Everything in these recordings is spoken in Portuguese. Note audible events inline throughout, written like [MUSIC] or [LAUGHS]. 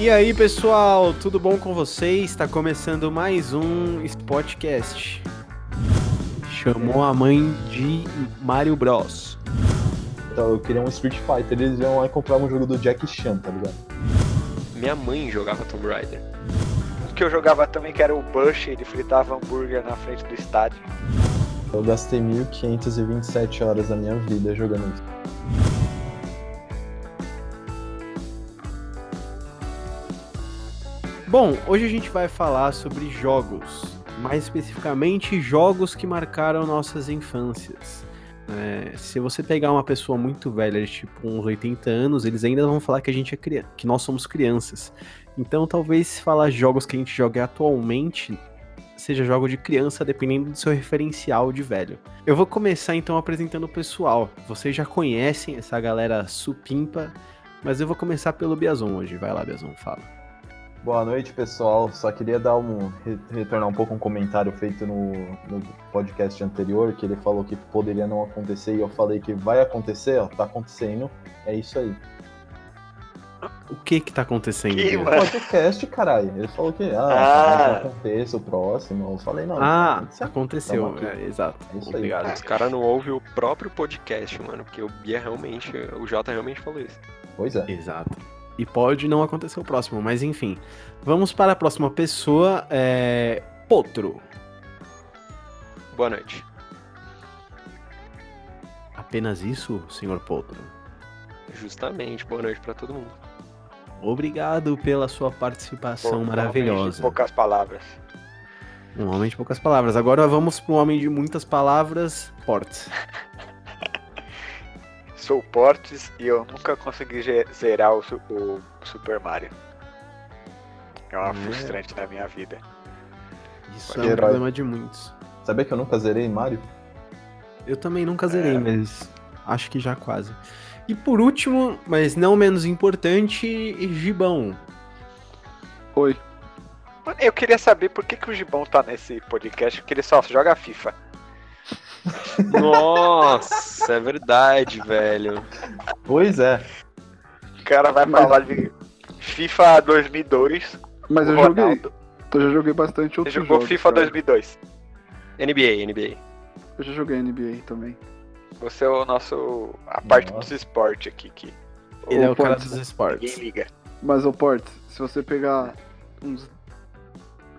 E aí, pessoal, tudo bom com vocês? Está começando mais um Spotcast. Chamou a mãe de Mario Bros. Então eu queria um Street Fighter, eles iam lá e compravam um jogo do Jack Chan, tá ligado? Minha mãe jogava Tomb Raider. O que eu jogava também que era o Bush, ele fritava hambúrguer na frente do estádio. Eu gastei 1527 horas da minha vida jogando isso. Bom, hoje a gente vai falar sobre jogos, mais especificamente jogos que marcaram nossas infâncias. É, se você pegar uma pessoa muito velha, tipo uns 80 anos, eles ainda vão falar que a gente é criança, que nós somos crianças. Então, talvez falar jogos que a gente joga atualmente, seja jogo de criança, dependendo do seu referencial de velho. Eu vou começar então apresentando o pessoal. Vocês já conhecem essa galera supimpa, mas eu vou começar pelo Biazon hoje. Vai lá, Biazon, fala. Boa noite, pessoal. Só queria dar um retornar um pouco um comentário feito no, no, podcast anterior, que ele falou que poderia não acontecer e eu falei que vai acontecer, ó, tá acontecendo. É isso aí. O que que tá acontecendo? Que, O podcast, caralho. Ele falou que ah, ah. aconteça o próximo. Eu falei, não. Ah, aconteceu. É, exato. É isso Obrigado. aí. Os caras não ouvem o próprio podcast, mano, porque o Bia realmente, o Jota realmente falou isso. Pois é. Exato. E pode não acontecer o próximo, mas enfim. Vamos para a próxima pessoa. É... Potro. Boa noite. Apenas isso, senhor Potro? Justamente, boa noite para todo mundo. Obrigado pela sua participação Pô, maravilhosa. Poucas palavras. Um homem de poucas palavras. Agora vamos para um homem de muitas palavras, Portes. [LAUGHS] Sou Portes e eu nunca consegui zerar o, o Super Mario. É uma É. frustrante na minha vida. Isso Pode é um problema de muitos. Sabia que eu nunca zerei Mario? Eu também nunca zerei, É. mas acho que já quase. E por último, mas não menos importante, Gibão. Oi. Mano, eu queria saber por que, que o Gibão tá nesse podcast, porque ele só joga FIFA. Nossa, é verdade, velho. Pois é. O cara vai Mas- falar de FIFA 2002. Mas o eu joguei. Ronaldo. Eu já joguei bastante Você outros jogou jogos. FIFA cara. 2002. NBA, NBA. Eu já joguei NBA também. Você é o nosso. a parte Nossa. dos esportes aqui que Ele é Ô, o cara dos esportes. ninguém liga. Mas, ô Portes, se você pegar uns,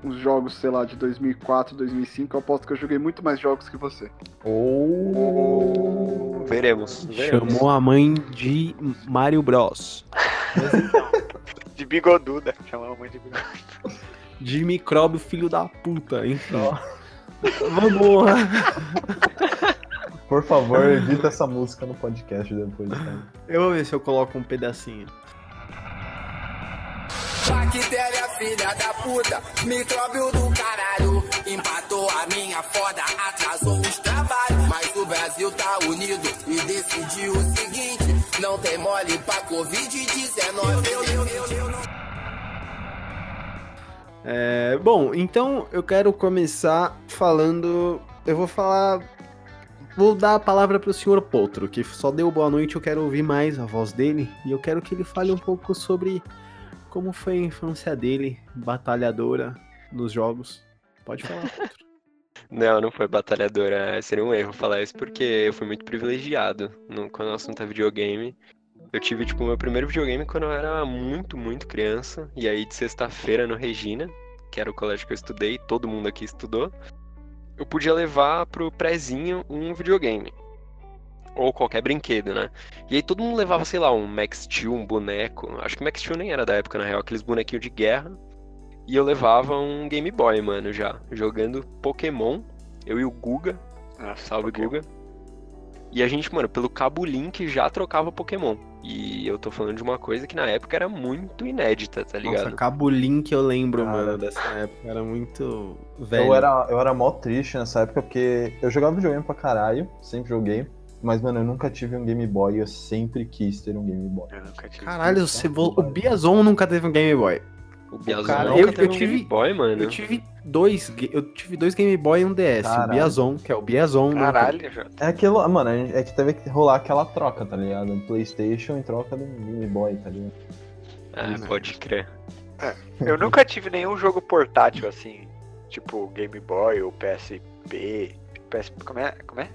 uns jogos, sei lá, de 2004, 2005, eu aposto que eu joguei muito mais jogos que você. Ou. Veremos. veremos. Chamou a mãe de Mario Bros. [LAUGHS] De bigoduda. Chamava a mãe de bigoduda. De micróbio filho da puta, enfim. Vamos! Por favor, evita essa música no podcast depois, cara. Eu vou ver se eu coloco um pedacinho. Bactéria, filha da puta, micróbio do caralho. Empatou a minha foda, atrasou os trabalhos. Mas o Brasil tá unido e decidiu o seguinte: não tem mole pra Covid-19. Eu, eu, eu, eu não É, bom, então eu quero começar falando. Eu vou falar. Vou dar a palavra pro senhor Potro, que só deu boa noite, eu quero ouvir mais a voz dele. E eu quero que ele fale um pouco sobre como foi a infância dele, batalhadora nos jogos. Pode falar. [LAUGHS] Não, não foi batalhadora. Seria um erro falar isso porque eu fui muito privilegiado no, quando o assunto é videogame. Eu tive, tipo, meu primeiro videogame quando eu era muito, muito criança. E aí, de sexta-feira no Regina, que era o colégio que eu estudei, todo mundo aqui estudou, eu podia levar pro prézinho um videogame. Ou qualquer brinquedo, né? E aí todo mundo levava, sei lá, um Max Steel, um boneco. Acho que o Max Steel nem era da época, na real, aqueles bonequinhos de guerra. E eu levava um Game Boy, mano, já. Jogando Pokémon. Eu e o Guga. Salve, Pokémon. Guga. E a gente, mano, pelo cabo Link já trocava Pokémon. E eu tô falando de uma coisa que na época era muito inédita, tá ligado? Nossa, Cabo Link eu lembro, Cara. mano, dessa época. Era muito velho. Eu era, eu era mó triste nessa época porque eu jogava videogame pra caralho, sempre joguei. Mas, mano, eu nunca tive um Game Boy e eu sempre quis ter um Game Boy. Eu nunca tive. Caralho, você vo- o Biazon nunca teve um Game Boy. O Biazon cara, nunca eu- teve eu um tive- Game Boy, mano. Eu tive dois, eu tive dois Game Boy e um DS. O Caralho. Biazon, que é o Biazon. né? Caralho, Jota. É aquilo, mano, é que teve que rolar aquela troca, tá ligado? Um Playstation em troca do Game Boy, tá ligado? Ah, Isso. pode crer. Eu nunca tive nenhum jogo portátil assim, tipo Game Boy ou PSP. PS... Como é? Como é?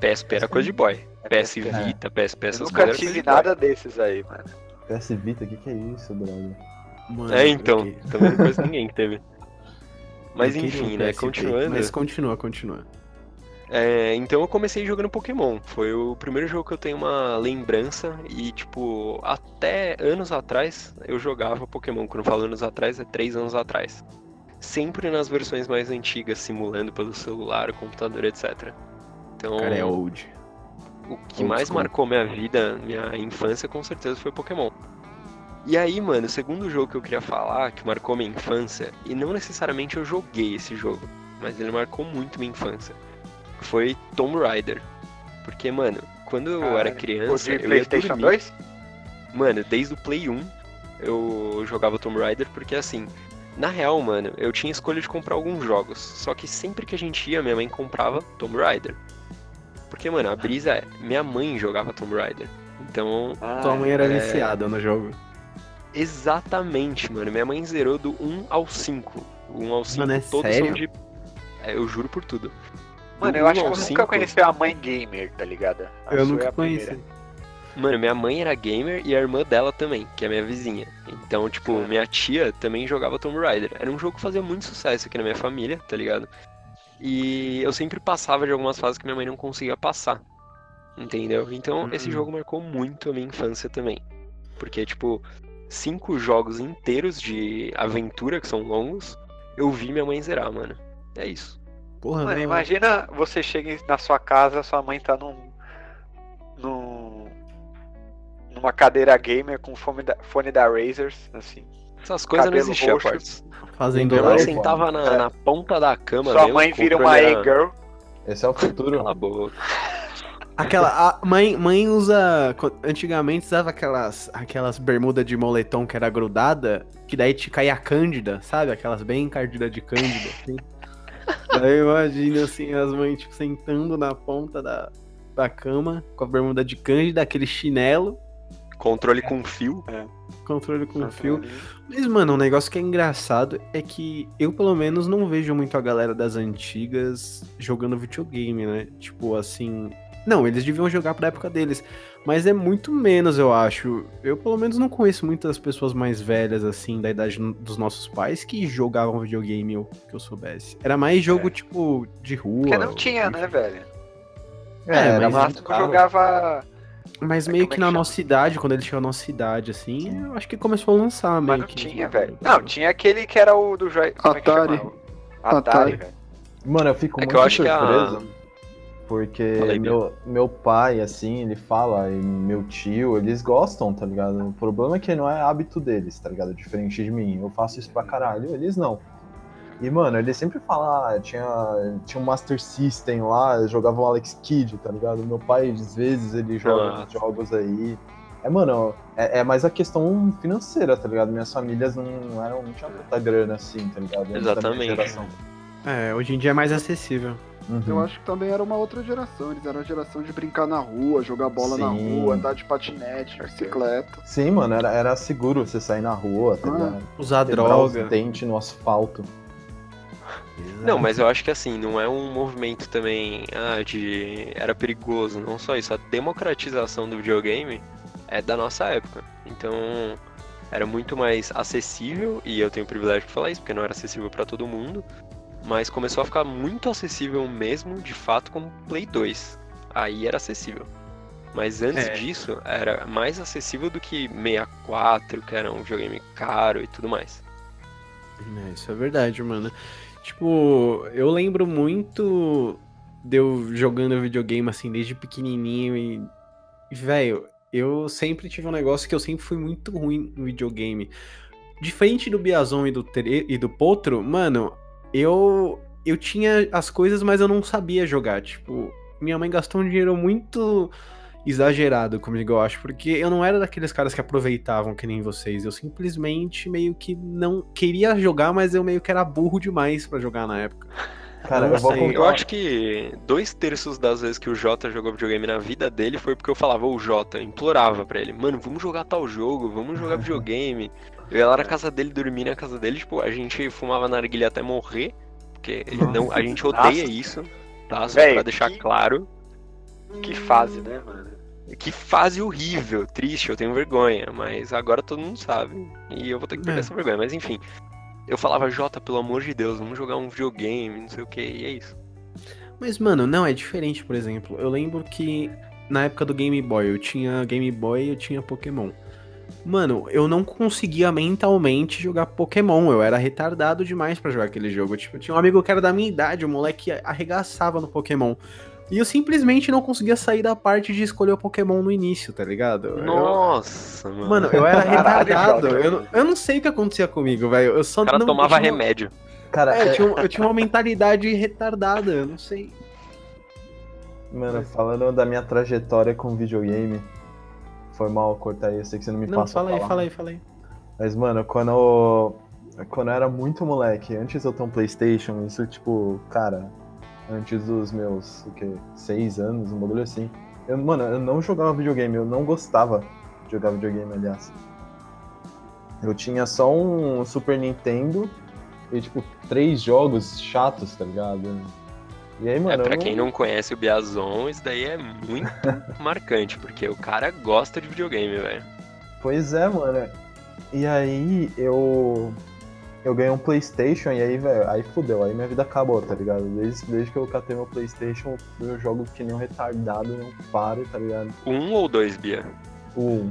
PSP era coisa de boy. PS Vita, PSP, essas nunca coisas. era tive boy. nada desses aí, mano. PS Vita, o que, que é isso, brother? Mano, É, então, também não conheço ninguém que teve. Mas eu enfim, né, PSP, continuando. Mas continua, continua. É, então eu comecei jogando Pokémon. Foi o primeiro jogo que eu tenho uma lembrança. E, tipo, até anos atrás eu jogava Pokémon. Quando eu falo anos atrás, é três anos atrás. Sempre nas versões mais antigas, simulando pelo celular, computador, etc. Então, O cara é old. o que Old mais school. marcou minha vida, minha infância, com certeza foi Pokémon. E aí, mano, o segundo jogo que eu queria falar, que marcou minha infância, e não necessariamente eu joguei esse jogo, mas ele marcou muito minha infância, foi Tomb Raider. Porque, mano, quando eu era criança, O de PlayStation dormir. 2? Mano, desde o Play 1 eu jogava Tomb Raider porque assim, na real, mano, eu tinha escolha de comprar alguns jogos. Só que sempre que a gente ia, minha mãe comprava Tomb Raider. Porque, mano, a brisa é, minha mãe jogava Tomb Raider. Então, Ah, Tua mãe era é. viciada no jogo. exatamente, mano, minha mãe zerou do 1 ao 5. O 1 ao 5 Mano, é todos sério? são de. É, eu juro por tudo. Mano, Do eu acho 1 que eu nunca 5, conheci a mãe gamer, tá ligado? A eu é nunca a primeira. conheci. Mano, minha mãe era gamer e a irmã dela também, que é minha vizinha. Então, tipo, minha tia também jogava Tomb Raider. Era um jogo que fazia muito sucesso aqui na minha família, tá ligado? E eu sempre passava de algumas fases que minha mãe não conseguia passar. Entendeu? Então, esse Hum. jogo marcou muito a minha infância também. Porque, tipo, cinco jogos inteiros de aventura, que são longos, eu vi minha mãe zerar, mano. É isso. Porra, Mano, não- imagina você chega na sua casa, sua mãe tá num. num numa cadeira gamer com fone da, fone da Razers, assim. Essas coisas não existiam, parça. fazendo Minha mãe sentava na, É. na ponta da cama Sua mesmo, mãe vira uma A-girl. Esse é o futuro. [LAUGHS] Cala a boca. Aquela. A mãe, mãe usa. Antigamente usava aquelas, aquelas bermudas de moletom que era grudada, que daí te caía cândida, sabe? Aquelas bem encardidas de cândida, assim. [LAUGHS] daí imagina assim, as mães tipo, sentando na ponta da, da cama, com a bermuda de cândida, aquele chinelo, Controle com fio. controle com fio. Mas, mano, um negócio que é engraçado é que eu, pelo menos, não vejo muito a galera das antigas jogando videogame, né? Tipo, assim. Não, eles deviam jogar pra época deles. Mas é muito menos, eu acho. Eu, pelo menos, não conheço muitas pessoas mais velhas, assim, da idade dos nossos pais que jogavam videogame ou que eu soubesse. Era mais jogo, É. tipo, de rua. Porque não tinha, né, velho? É, era mas muito máximo caro. jogava. Mas É, meio é que que na chama? nossa idade, quando ele chegou na nossa idade, assim, eu acho que começou a lançar Mas meio não que. tinha, velho. Não, tinha aquele que era o do Joy. Como é que Atari. chama? Atari, Atari. velho. Mano, eu fico É muito que eu acho que a. surpreso. Porque Fala aí, meu, meu pai, assim, ele fala, e meu tio, eles gostam, tá ligado? O problema é que não é hábito deles, tá ligado? Diferente de mim. Eu faço isso pra caralho, eles não. E, mano, ele sempre fala, ah, tinha, tinha um Master System lá, jogavam Alex Kidd, tá ligado? Meu pai, às vezes, ele joga uns jogos aí. É, mano, é, é mais a questão financeira, tá ligado? Minhas famílias não eram, não tinham tanta grana assim, tá ligado? Exatamente. É, hoje em dia é mais acessível. Uhum. Eu acho que também era uma outra geração. Eles eram a geração de brincar na rua, jogar bola na Sim. rua, andar de patinete, bicicleta. Sim, mano, era, era seguro você sair na rua, tá Ah. ligado? Usar Quebrar droga. os dentes no asfalto. Não, mas eu acho que assim, não é um movimento também ah, de. Era perigoso, não só isso. A democratização do videogame é da nossa época. Então, era muito mais acessível, e eu tenho o privilégio de falar isso, porque não era acessível pra todo mundo. Mas começou a ficar muito acessível mesmo, de fato, com o Play 2. Aí era acessível. Mas antes É. disso, era mais acessível do que 64, que era um videogame caro e tudo mais. É, isso é verdade, mano. Tipo, eu lembro muito de eu jogando videogame assim desde pequenininho e. Velho, eu sempre tive um negócio que eu sempre fui muito ruim no videogame. Diferente do Biazon e do, e do Potro, mano, eu. Eu tinha as coisas, mas eu não sabia jogar. Tipo, minha mãe gastou um dinheiro muito exagerado comigo, eu acho, porque eu não era daqueles caras que aproveitavam que nem vocês. Eu simplesmente meio que não queria jogar, mas eu meio que era burro demais pra jogar na época. Cara, Eu eu contar. Eu acho que dois terços das vezes que o Jota jogou videogame na vida dele foi porque eu falava, ô Jota, implorava pra ele, mano, vamos jogar tal jogo, vamos jogar [LAUGHS] videogame. Eu ia lá na casa dele, dormir na casa dele, tipo, a gente fumava narguilha até morrer, porque ele não, a gente odeia Nossa. isso, tá? Só Véi, pra deixar que- claro. Que fase, né, mano? Que fase horrível, triste, eu tenho vergonha, mas agora todo mundo sabe. E eu vou ter que perder É. essa vergonha, mas enfim. Eu falava, Jota, pelo amor de Deus, vamos jogar um videogame, não sei o que, e é isso. Mas, mano, não, é diferente, por exemplo. Eu lembro que na época do Game Boy, eu tinha Game Boy e eu tinha Pokémon. Mano, eu não conseguia mentalmente jogar Pokémon. Eu era retardado demais pra jogar aquele jogo. Tipo, eu tinha um amigo que era da minha idade, o moleque arregaçava no Pokémon. E eu simplesmente não conseguia sair da parte de escolher o Pokémon no início, tá ligado? Eu- Nossa, mano. Mano, eu era [LAUGHS] retardado. Eu, não- eu não sei o que acontecia comigo, velho. Eu só o cara não tomava eu tinha remédio. Cara, É, eu é- tinha, eu tinha uma mentalidade retardada, eu não sei. mano, falando da minha trajetória com videogame, foi mal cortar aí, eu sei que você não me Não, passa fala aí, fala aí, fala aí. Mas, mano, quando eu, quando eu era muito moleque, antes eu ter um Playstation, isso, tipo, cara, antes dos meus, o quê, seis anos, um bagulho assim. Eu, mano, eu não jogava videogame, eu não gostava de jogar videogame, aliás. Eu tinha só um Super Nintendo e, tipo, três jogos chatos, tá ligado? E aí, É, mano, pra eu quem não conhece o Biazon, isso daí é muito [LAUGHS] marcante, porque o cara gosta de videogame, velho. Pois é, mano. E aí eu. Eu ganhei um Playstation e aí, velho, aí fudeu, aí minha vida acabou, tá ligado? Desde, desde que eu catei meu Playstation, eu jogo que nem um retardado, não paro, tá ligado? Um ou dois, Bia? Um.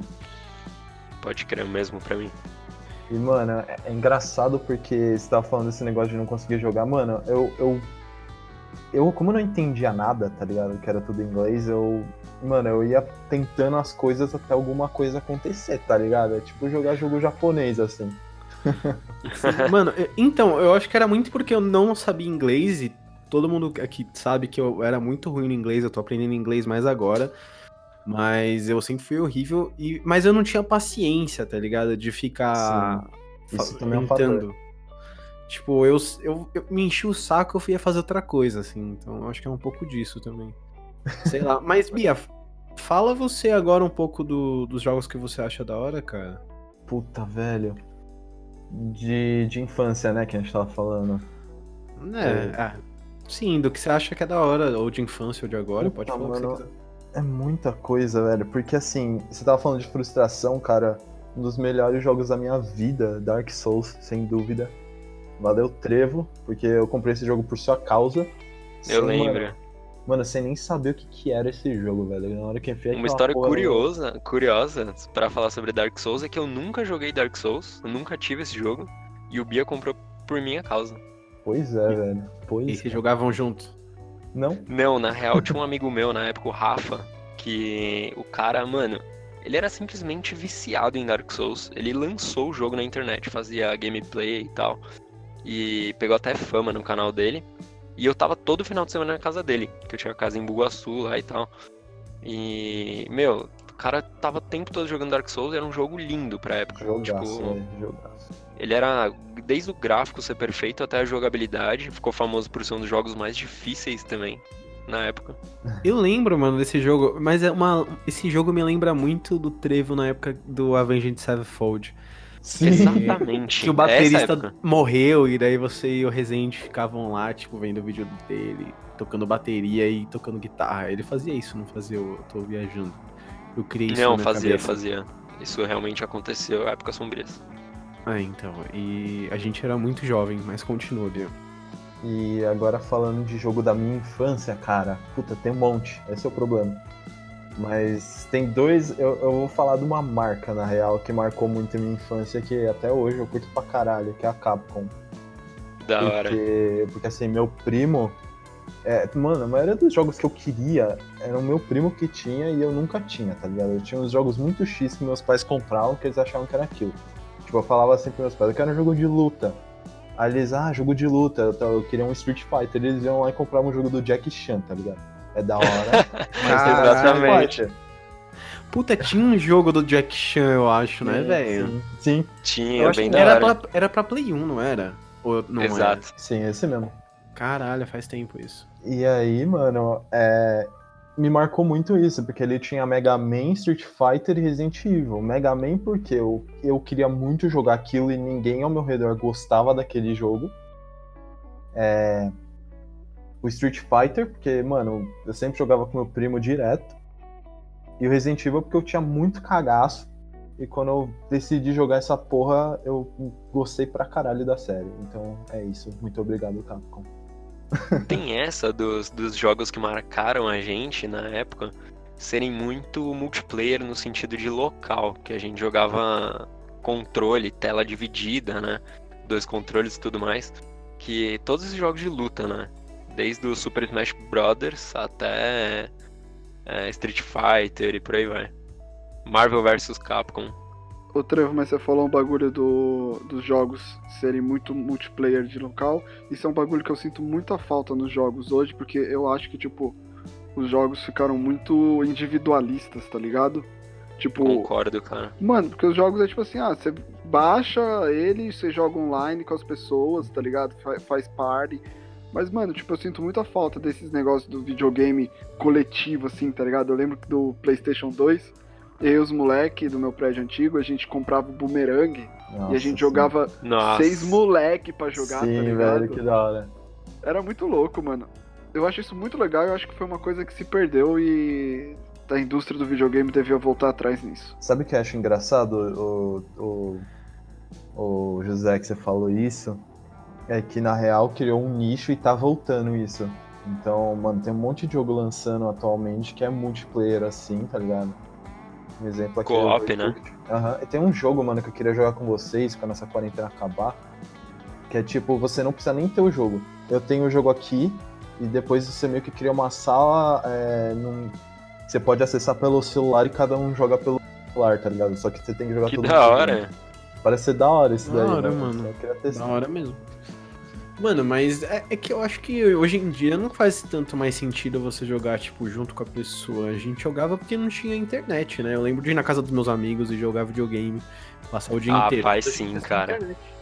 Pode crer mesmo pra mim. E, mano, é, é engraçado porque você tava falando desse negócio de não conseguir jogar, mano, eu. Eu, eu como eu não entendia nada, tá ligado? Que era tudo em inglês, eu. Mano, eu ia tentando as coisas até alguma coisa acontecer, tá ligado? É tipo jogar jogo japonês, assim. [LAUGHS] Mano, então, eu acho que era muito porque eu não sabia inglês e todo mundo aqui sabe que eu era muito ruim no inglês, eu tô aprendendo inglês mais agora. Mas eu sempre fui horrível, e, mas eu não tinha paciência, tá ligado? De ficar Isso é tentando. Tipo, eu, eu, eu me enchi o saco, eu ia fazer outra coisa, assim. Então eu acho que é um pouco disso também. Sei lá. [LAUGHS] Mas, Bia, fala você agora um pouco do- dos jogos que você acha da hora, cara. Puta, velho. De, de infância, né, que a gente tava falando. É, ah, sim, do que você acha que é da hora, ou de infância ou de agora, Puta, pode falar o que mano. você quiser. É muita coisa, velho. Porque assim, você tava falando de frustração, cara. Um dos melhores jogos da minha vida, Dark Souls, sem dúvida. Valeu, Trevo, porque eu comprei esse jogo por sua causa. Eu Sem, lembro. Mano, mano, sem nem saber o que, que era esse jogo, velho. Na hora que eu Uma história porra curiosa, curiosa pra falar sobre Dark Souls é que eu nunca joguei Dark Souls, eu nunca tive esse jogo, e o Bia comprou por minha causa. Pois é, velho. Pois E é. vocês jogavam junto. Não? Não, na real tinha um amigo meu na época, o Rafa, que o cara, mano, ele era simplesmente viciado em Dark Souls. Ele lançou o jogo na internet, fazia gameplay e tal. E pegou até fama no canal dele. E eu tava todo final de semana na casa dele, que eu tinha casa em Bugaçu lá e tal. E, meu, o cara tava o tempo todo jogando Dark Souls, era um jogo lindo pra época. Jogaço, tipo, velho. Jogaço. ele era desde o gráfico ser perfeito até a jogabilidade, ficou famoso por ser um dos jogos mais difíceis também na época. Eu lembro, mano, desse jogo, mas é uma, esse jogo me lembra muito do Trevo na época do Avenged Sevenfold. Sim. Exatamente. Que o baterista morreu e daí você e o Rezende ficavam lá, tipo, vendo o vídeo dele, tocando bateria e tocando guitarra. Ele fazia isso, não fazia eu tô viajando. Eu criei isso Não, fazia, cabeça. fazia. Isso realmente aconteceu, época sombrias. Ah, então. E a gente era muito jovem, mas continua, Bia. E agora falando de jogo da minha infância, cara, puta, tem um monte, esse é o problema. Mas tem dois, eu, eu vou falar de uma marca, na real, que marcou muito a minha infância, que até hoje eu curto pra caralho, que é a Capcom. Da hora. Porque, porque assim, meu primo. É, mano, a maioria dos jogos que eu queria era o meu primo que tinha e eu nunca tinha, tá ligado? Eu tinha uns jogos muito X que meus pais compravam que eles achavam que era aquilo. Tipo, eu falava assim pros meus pais, eu quero um jogo de luta. Aí eles, ah, jogo de luta, eu, eu queria um Street Fighter. Eles iam lá e compravam um jogo do Jack Chan, tá ligado? É da hora. [LAUGHS] mas. Exatamente. Puta, tinha um jogo do Jack Chan, eu acho, né, velho? Sim, sim, Tinha, Eu acho bem que da era hora. pra, era pra Play 1, não era? Ou não era? Exato. sim, esse mesmo. Caralho, faz tempo isso. E aí, mano, é, me marcou muito isso, porque ele tinha Mega Man, Street Fighter e Resident Evil. Mega Man porque eu, eu queria muito jogar aquilo e ninguém ao meu redor gostava daquele jogo. É, O Street Fighter, porque, mano, eu sempre jogava com meu primo direto. E o Resident Evil porque eu tinha muito cagaço. E quando eu decidi jogar essa porra, eu gostei pra caralho da série. Então é isso. Muito obrigado, Capcom. [LAUGHS] Tem essa dos, dos jogos que marcaram a gente na época serem muito multiplayer no sentido de local, que a gente jogava controle, tela dividida, né? Dois controles e tudo mais. Que todos os jogos de luta, né? Desde o Super Smash Brothers até é, Street Fighter e por aí vai. Marvel vs Capcom. Ô Trevo, mas você falou um bagulho do, dos jogos serem muito multiplayer de local. Isso é um bagulho que eu sinto muita falta nos jogos hoje, porque eu acho que, tipo, os jogos ficaram muito individualistas, tá ligado? Tipo, Concordo, cara. Mano, porque os jogos é tipo assim, ah, você baixa ele, você joga online com as pessoas, tá ligado? Fa- Faz party. Mas, mano, tipo, eu sinto muita falta desses negócios do videogame coletivo, assim, tá ligado? Eu lembro que do PlayStation 2, eu e os moleque do meu prédio antigo, a gente comprava o boomerang e a Nossa, gente sim. jogava Nossa. seis moleque pra jogar, Sim, tá ligado? velho, que da hora. Era muito louco, mano. Eu acho isso muito legal, eu acho que foi uma coisa que se perdeu e a indústria do videogame devia voltar atrás nisso. Sabe o que eu acho engraçado, o, o, o José, que você falou isso? É que na real criou um nicho e tá voltando isso. Então, mano, tem um monte de jogo lançando atualmente que é multiplayer assim, tá ligado? Um exemplo aqui. Co-op, né? Aham. E Tem um jogo, mano, que eu queria jogar com vocês quando essa quarentena acabar. Que é tipo, você não precisa nem ter o jogo. Eu tenho o jogo aqui e depois você meio que cria uma sala. é, num- Você pode acessar pelo celular e cada um joga pelo celular, tá ligado? Só que você tem que jogar Que todo da mundo hora. junto. Parece ser da hora isso Da daí, hora, né? mano. Eu queria testar. Da hora mesmo. Mano, mas é, é que eu acho que hoje em dia não faz tanto mais sentido você jogar, tipo, junto com a pessoa. A gente jogava porque não tinha internet, né? Eu lembro de ir na casa dos meus amigos e jogar videogame, passar o dia Ah, inteiro. faz Hoje em sim, cara.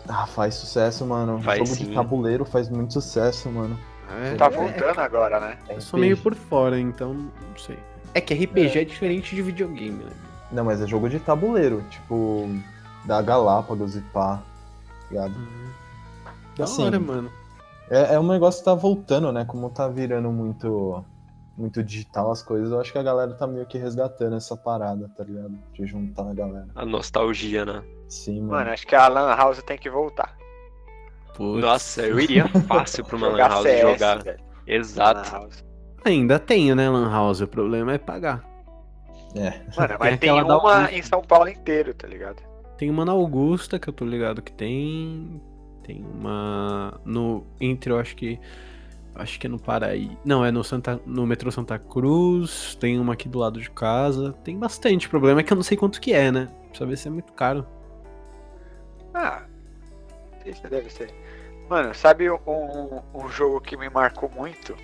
Ah, faz sucesso, mano. Faz jogo sim. de tabuleiro faz muito sucesso, mano. É, Tá é- voltando agora, né? É Eu sou meio por fora, então não sei. É que RPG é, diferente de videogame, né? Não, mas é jogo de tabuleiro, tipo, da Galápagos e pá. Ligado? Da Assim, hora, mano. É, é um negócio que tá voltando, né? Como tá virando muito, muito digital as coisas, eu acho que a galera tá meio que resgatando essa parada, tá ligado? De juntar a galera. A nostalgia, né? Sim, mano. Mano, acho que a Lan House tem que voltar. Putz. Nossa, eu iria fácil pra uma [LAUGHS] Lan House CS, jogar. velho. Exato. House. Ainda tem, né, Lan House? O problema é pagar. É. Mano, mas [LAUGHS] tem da uma Augusta. em São Paulo inteiro, tá ligado? Tem uma na Augusta, que eu tô ligado que tem. Tem uma no entre, eu acho que acho que é no Paraí. Não, é no Santa no metrô Santa Cruz, tem uma aqui do lado de casa. Tem bastante. O problema é que eu não sei quanto que é, né? Precisa ver se é muito caro. Ah, isso deve ser. Mano, sabe um, um, um jogo que me marcou muito?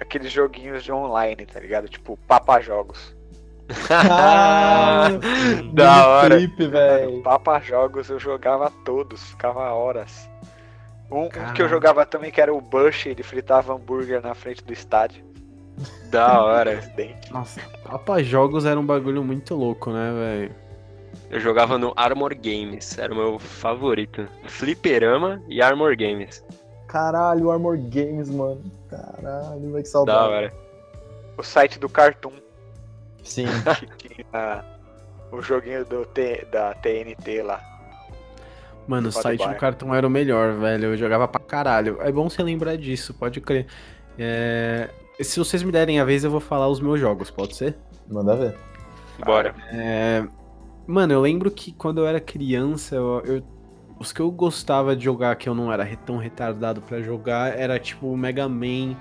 Aqueles joguinhos de online, tá ligado? Tipo, Papa Jogos. Ah, [LAUGHS] Da hora. Flip, velho. Papa Jogos eu jogava todos, ficava horas. Um, um que eu jogava também que era o Bush, ele fritava hambúrguer na frente do estádio. Da hora. [LAUGHS] Nossa, Papa Jogos era um bagulho muito louco, né, velho? Eu jogava no Armor Games, era o meu favorito. Fliperama e Armor Games. Caralho, Armor Games, mano. Caralho, vai que Da saudade. hora. O site do Cartoon, Sim. [LAUGHS] que tinha o joguinho do T- da TNT lá. Mano, o site do cartão era o melhor, velho. Eu jogava pra caralho. É bom você lembrar disso, pode crer. É, Se vocês me derem a vez, eu vou falar os meus jogos, pode ser? Manda ver. Bora. É, Mano, eu lembro que quando eu era criança, eu, eu- os que eu gostava de jogar, que eu não era tão retardado pra jogar, era tipo o Mega Man.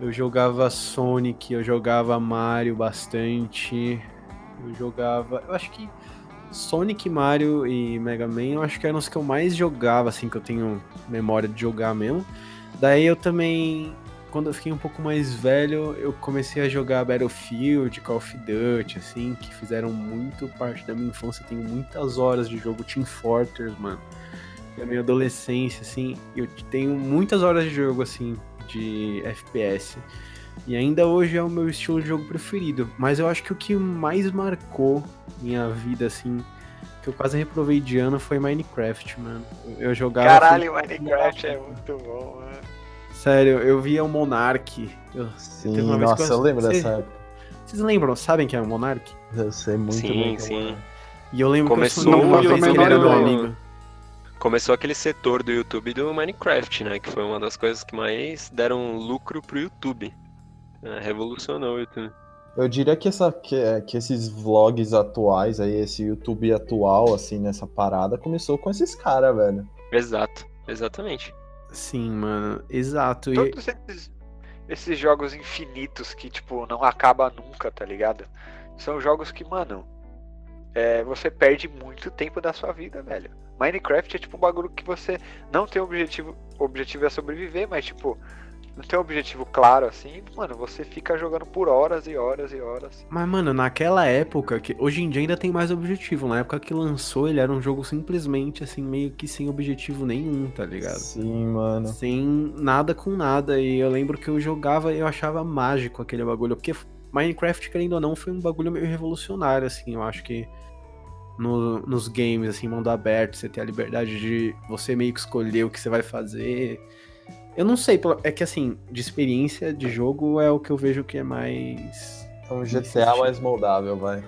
Eu jogava Sonic, eu jogava Mario bastante. Eu jogava. Eu acho que Sonic, Mario e Mega Man, eu acho que eram os que eu mais jogava, assim, que eu tenho memória de jogar mesmo. Daí eu também quando eu fiquei um pouco mais velho, eu comecei a jogar Battlefield, Call of Duty, assim, que fizeram muito parte da minha infância. Eu tenho muitas horas de jogo Team Fortress, mano. Da minha adolescência, assim, eu tenho muitas horas de jogo, assim, de FPS. E ainda hoje é o meu estilo de jogo preferido. Mas eu acho que o que mais marcou minha vida, assim, que eu quase reprovei de ano foi Minecraft, mano. Eu jogava. Caralho, Minecraft é muito bom, mano. Sério, eu via o Monark. Eu... Sim, nossa, eu- eu lembro Você- dessa época. Vocês lembram, sabem quem é o Monark? Eu sei muito Sim, bem. como sim. é. E eu lembro Começou que eu o vez que ele era meu YouTube- amigo. Começou aquele setor do YouTube do Minecraft, né? Que foi uma das coisas que mais deram lucro pro YouTube. É, revolucionou o YouTube. Eu diria que, essa, que, é, que esses vlogs atuais, aí, esse YouTube atual, assim, nessa parada, começou com esses caras, velho. Exato, exatamente. Sim, mano, exato. E Todos esses, esses jogos infinitos que, tipo, não acaba nunca, tá ligado? São jogos que, mano, é, você perde muito tempo da sua vida, velho. Minecraft é tipo um bagulho que você não tem objetivo. O objetivo é sobreviver, mas tipo, não tem um objetivo claro assim, mano, você fica jogando por horas e horas e horas. Mas, mano, naquela época, que hoje em dia ainda tem mais objetivo. Na época que lançou, ele era um jogo simplesmente, assim, meio que sem objetivo nenhum, tá ligado? Sim, mano. Sem nada com nada. E eu lembro que eu jogava e eu achava mágico aquele bagulho. Porque Minecraft, querendo ou não, foi um bagulho meio revolucionário, assim. Eu acho que no- nos games, assim, mundo aberto, você ter a liberdade de você meio que escolher o que você vai fazer. Eu não sei, é que assim, de experiência de jogo é o que eu vejo que é mais. É um GTA mais moldável, vai.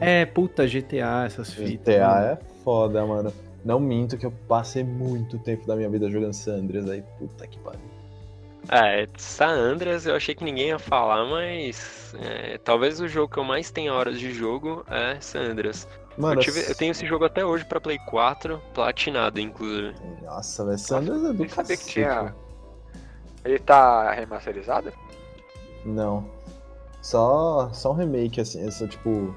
É, puta, GTA, essas fitas. GTA mano. é foda, mano. Não minto que eu passei muito tempo da minha vida jogando Sandras aí. Puta que pariu. É, San Andreas eu achei que ninguém ia falar, mas é, talvez o jogo que eu mais tenho horas de jogo é San Andreas. Mano, eu, tive- eu tenho esse jogo até hoje pra Play 4, platinado, inclusive. Nossa, velho. Sandras é do sabia que cacete, tinha-. Ele tá remasterizado? Não. Só, só um remake, assim. É só, tipo...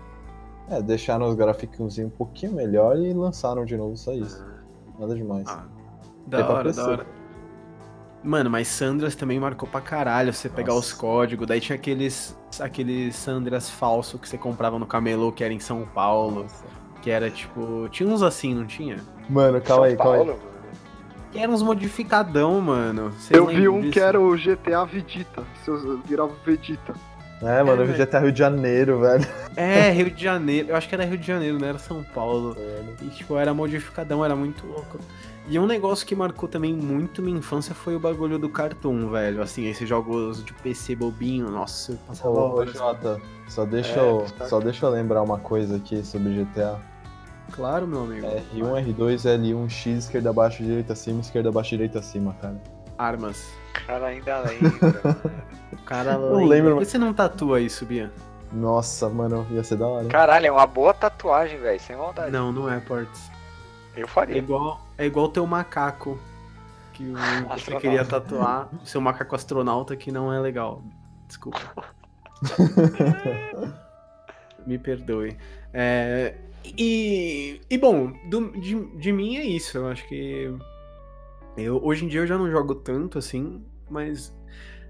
É, deixaram os gráficos um pouquinho melhor e lançaram de novo, só isso. Nada demais. Ah, da pra hora, da hora. Mano, mas Sandras também marcou pra caralho. Você pegar Nossa. os códigos, daí tinha aqueles, aqueles Sandras falsos que você comprava no camelô, que era em São Paulo. Nossa. Que era tipo. Tinha uns assim, não tinha? Mano, calma aí, São calma aí. Paulo, mano. Que eram uns modificadão, mano. Vocês Eu vi um disso? que era o GTA Vegeta. Se eu virava Vegeta. É, mano, É, o GTA Rio de Janeiro, velho. É, Rio de Janeiro. Eu acho que era Rio de Janeiro, não era São Paulo. E, tipo, era modificadão, era muito louco. E um negócio que marcou também muito minha infância foi o bagulho do Cartoon, velho. Assim, esses jogos de PC bobinho, nossa, eu passava Ô, horas. Jota, só deixa, É, eu, tá. só deixa eu lembrar uma coisa aqui sobre GTA. Claro, meu amigo. É R1, R2, L1, X, esquerda abaixo, direita acima, esquerda abaixo, direita acima, cara. Armas. O cara ainda lembra. O cara [LAUGHS] Não lembra. lembro, Por que você não tatua isso, Bia? Nossa, mano, ia ser da hora. Caralho, é uma boa tatuagem, velho. Sem maldade. Não, não é, Portes. Eu É faria. igual, é igual o teu macaco. Que o- [LAUGHS] você queria tatuar. O seu macaco astronauta que não é legal. Desculpa. [LAUGHS] Me perdoe. É, e, e bom, do- de, de mim é isso. Eu acho que. Eu, hoje em dia eu já não jogo tanto assim, mas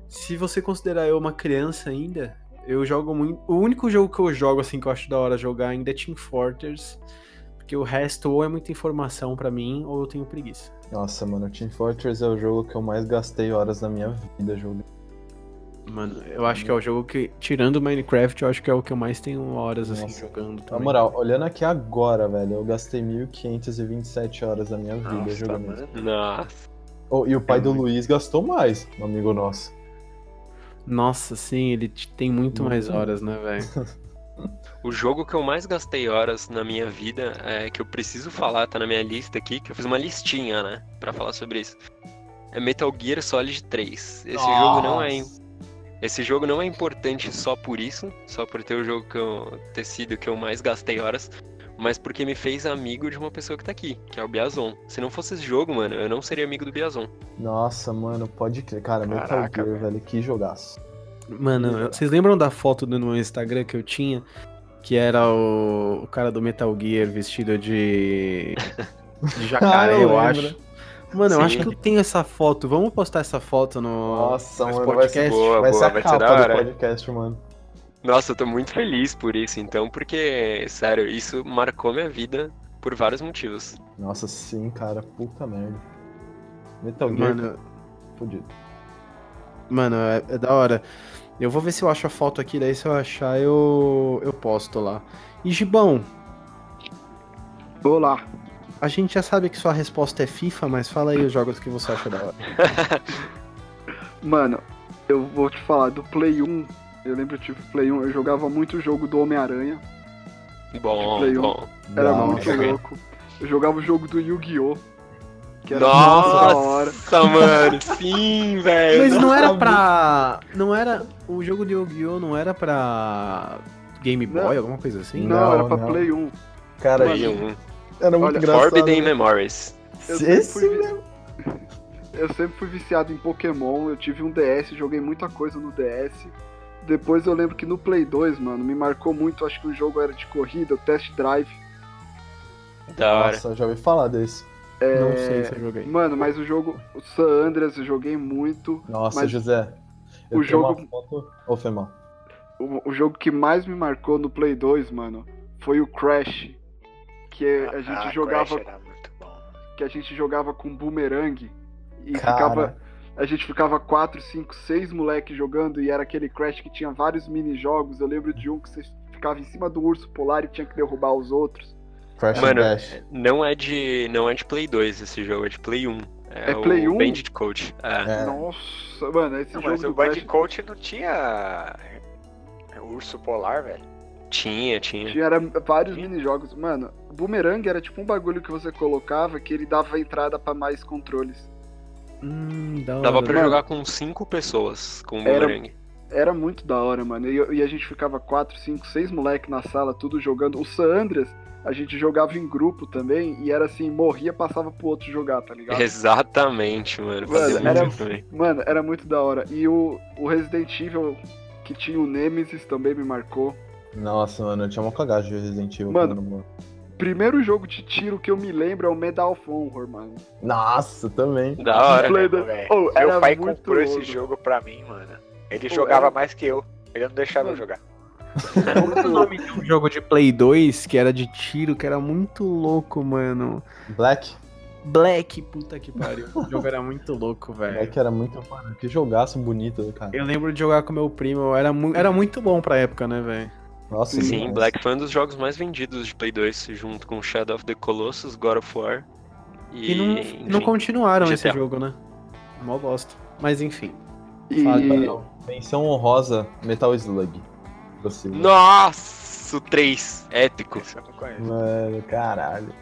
se você considerar eu uma criança ainda, eu jogo muito. O único jogo que eu jogo assim que eu acho da hora jogar ainda é Team Fortress. Porque o resto ou é muita informação pra mim ou eu tenho preguiça. Nossa, mano, Team Fortress é o jogo que eu mais gastei horas na minha vida jogando. Mano, eu acho que é o jogo que, tirando o Minecraft, eu acho que é o que eu mais tenho horas assim Nossa. jogando Na também. moral, olhando aqui agora, velho, eu gastei 1.527 horas da minha vida Nossa, jogando mano. Nossa. Oh, e o pai É do muito. Luiz gastou mais, um amigo nosso. Nossa, sim, ele tem muito mais horas, né, velho? [LAUGHS] O jogo que eu mais gastei horas na minha vida, é, que eu preciso falar, tá na minha lista aqui, que eu fiz uma listinha, né, pra falar sobre isso. É Metal Gear Solid 3. Esse jogo não é esse jogo não é importante só por isso, só por ter o jogo que eu ter sido que eu mais gastei horas, mas porque me fez amigo de uma pessoa que tá aqui, que é o Biazon. Se não fosse esse jogo, mano, eu não seria amigo do Biazon. Nossa, mano, pode crer. Cara, Metal Caraca, Gear, velho, que jogaço. Mano, vocês lembram da foto do meu Instagram que eu tinha? Que era o, o cara do Metal Gear vestido de. [LAUGHS] de jacaré, Ah, eu eu, acho. Mano, eu Sim. acho que eu tenho essa foto. Vamos postar essa foto no. Nossa, no mano, vai ser, podcast? Boa, vai boa, ser a vai ser capa da do hora. podcast, mano. Nossa, eu tô muito feliz por isso, então, porque, sério, isso marcou minha vida por vários motivos. Nossa, sim, cara, puta merda. Metal Gear, Mano, fudido. Mano, é, é da hora. Eu vou ver se eu acho a foto aqui, daí se eu achar eu, eu posto lá. E Gibão, Olá. a gente já sabe que sua resposta é FIFA, mas fala aí os jogos que você acha da hora. [LAUGHS] Mano, eu vou te falar, do Play 1, eu lembro que eu tive Play 1, eu jogava muito o jogo do Homem-Aranha. Bom, Play um. bom. Era Nossa. muito louco. Eu jogava o jogo do Yu-Gi-Oh! Que era Nossa, hora. mano, sim, [LAUGHS] velho. Mas não era Nossa, pra. Não era. O jogo de Yu-Gi-Oh! não era pra. Game Boy, Não. alguma coisa assim? Não, Não, era pra não. Play 1. Cara, Play um. era muito Olha, engraçado. Forbidden Memories. Eu sempre, Esse fui, vi- eu sempre fui viciado em Pokémon, eu tive um DS, joguei muita coisa no DS. Depois eu lembro que no Play 2, mano, me marcou muito, acho que o jogo era de corrida, o Test Drive. Da hora. Nossa, já ouvi falar desse. Não sei se eu joguei. Mano, mas o jogo, o San Andreas eu joguei muito. Nossa, Mas José. Eu o jogo- foto. Ô, foi mal. O, o jogo que mais me marcou no Play 2, mano, foi o Crash. Que a gente Ah, jogava Crash era muito bom. que a gente jogava com boomerang e Cara. ficava a gente ficava 4, 5, 6 moleques jogando e era aquele Crash que tinha vários mini-jogos. Eu lembro de um que você ficava em cima do urso polar e tinha que derrubar os outros. Crash Mano, Bash. Não é de. Não é de Play 2 esse jogo, é de Play 1. É, É Play o 1? Bandit Coach. É. É. Nossa, mano, esse Não, jogo mas do o Crash Bandicoot não tinha urso polar, velho. Tinha, tinha. tinha era vários mini-jogos. Mano, boomerang era tipo um bagulho que você colocava que ele dava entrada pra mais controles. Hum, da hora. Dava pra Mano. jogar com 5 pessoas com o Era- Boomerang. Era muito da hora, mano. E, e a gente ficava 4, 5, 6 moleques na sala, tudo jogando. O San Andreas, a gente jogava em grupo também, e era assim, morria, passava pro outro jogar, tá ligado? Exatamente, mano. Mano, era-. Mano, era muito da hora. E o, o Resident Evil, que tinha o Nemesis, também me marcou. Nossa, mano, eu tinha uma cagagem de Resident Evil. Mano. quando- Primeiro jogo de tiro que eu me lembro é o Medal of Honor, mano. Nossa, também. Da hora. Do- velho. Oh, era Meu pai muito comprou louco. esse jogo pra mim, mano. Ele Pô, jogava era- mais que eu. Ele não deixava eu Mano. jogar. Como é o nome de um jogo de Play 2 que era de tiro, que era muito louco, mano? Black. Black, puta que pariu. O jogo era muito louco, velho. Black era muito. Mano, que jogaço bonito, cara. Eu lembro de jogar com meu primo, era, mu era muito bom pra época, né, velho? Nossa, Sim, demais. Black foi um dos jogos mais vendidos de Play 2, junto com Shadow of the Colossus, God of War. E, E não, enfim. não continuaram GTA. esse jogo, né? Mó bosta. Mas enfim. E. Menção honrosa, Metal Slug. Nossa, o 3, épico. Esse eu não conheço. Mano, caralho.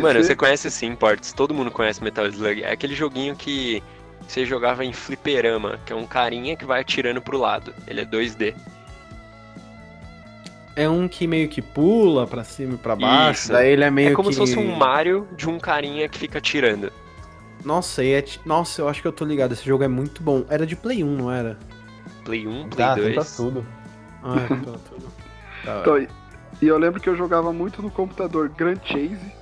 Mano, você conhece sim, Ports. Todo mundo conhece Metal Slug. É aquele joguinho que você jogava em fliperama, que é um carinha que vai atirando pro lado. Ele é 2D. É um que meio que pula pra cima e pra baixo, Isso. daí ele é meio É como que... se fosse um Mario de um carinha que fica atirando. Nossa, e é ti- Nossa, eu acho que eu tô ligado, esse jogo é muito bom. Era de Play 1, não era? Play 1, Play Ah, tem pra 2. tudo. Ah, é, tudo, tudo. Da hora. Então, e- e eu lembro que eu jogava muito no computador Grand Chase.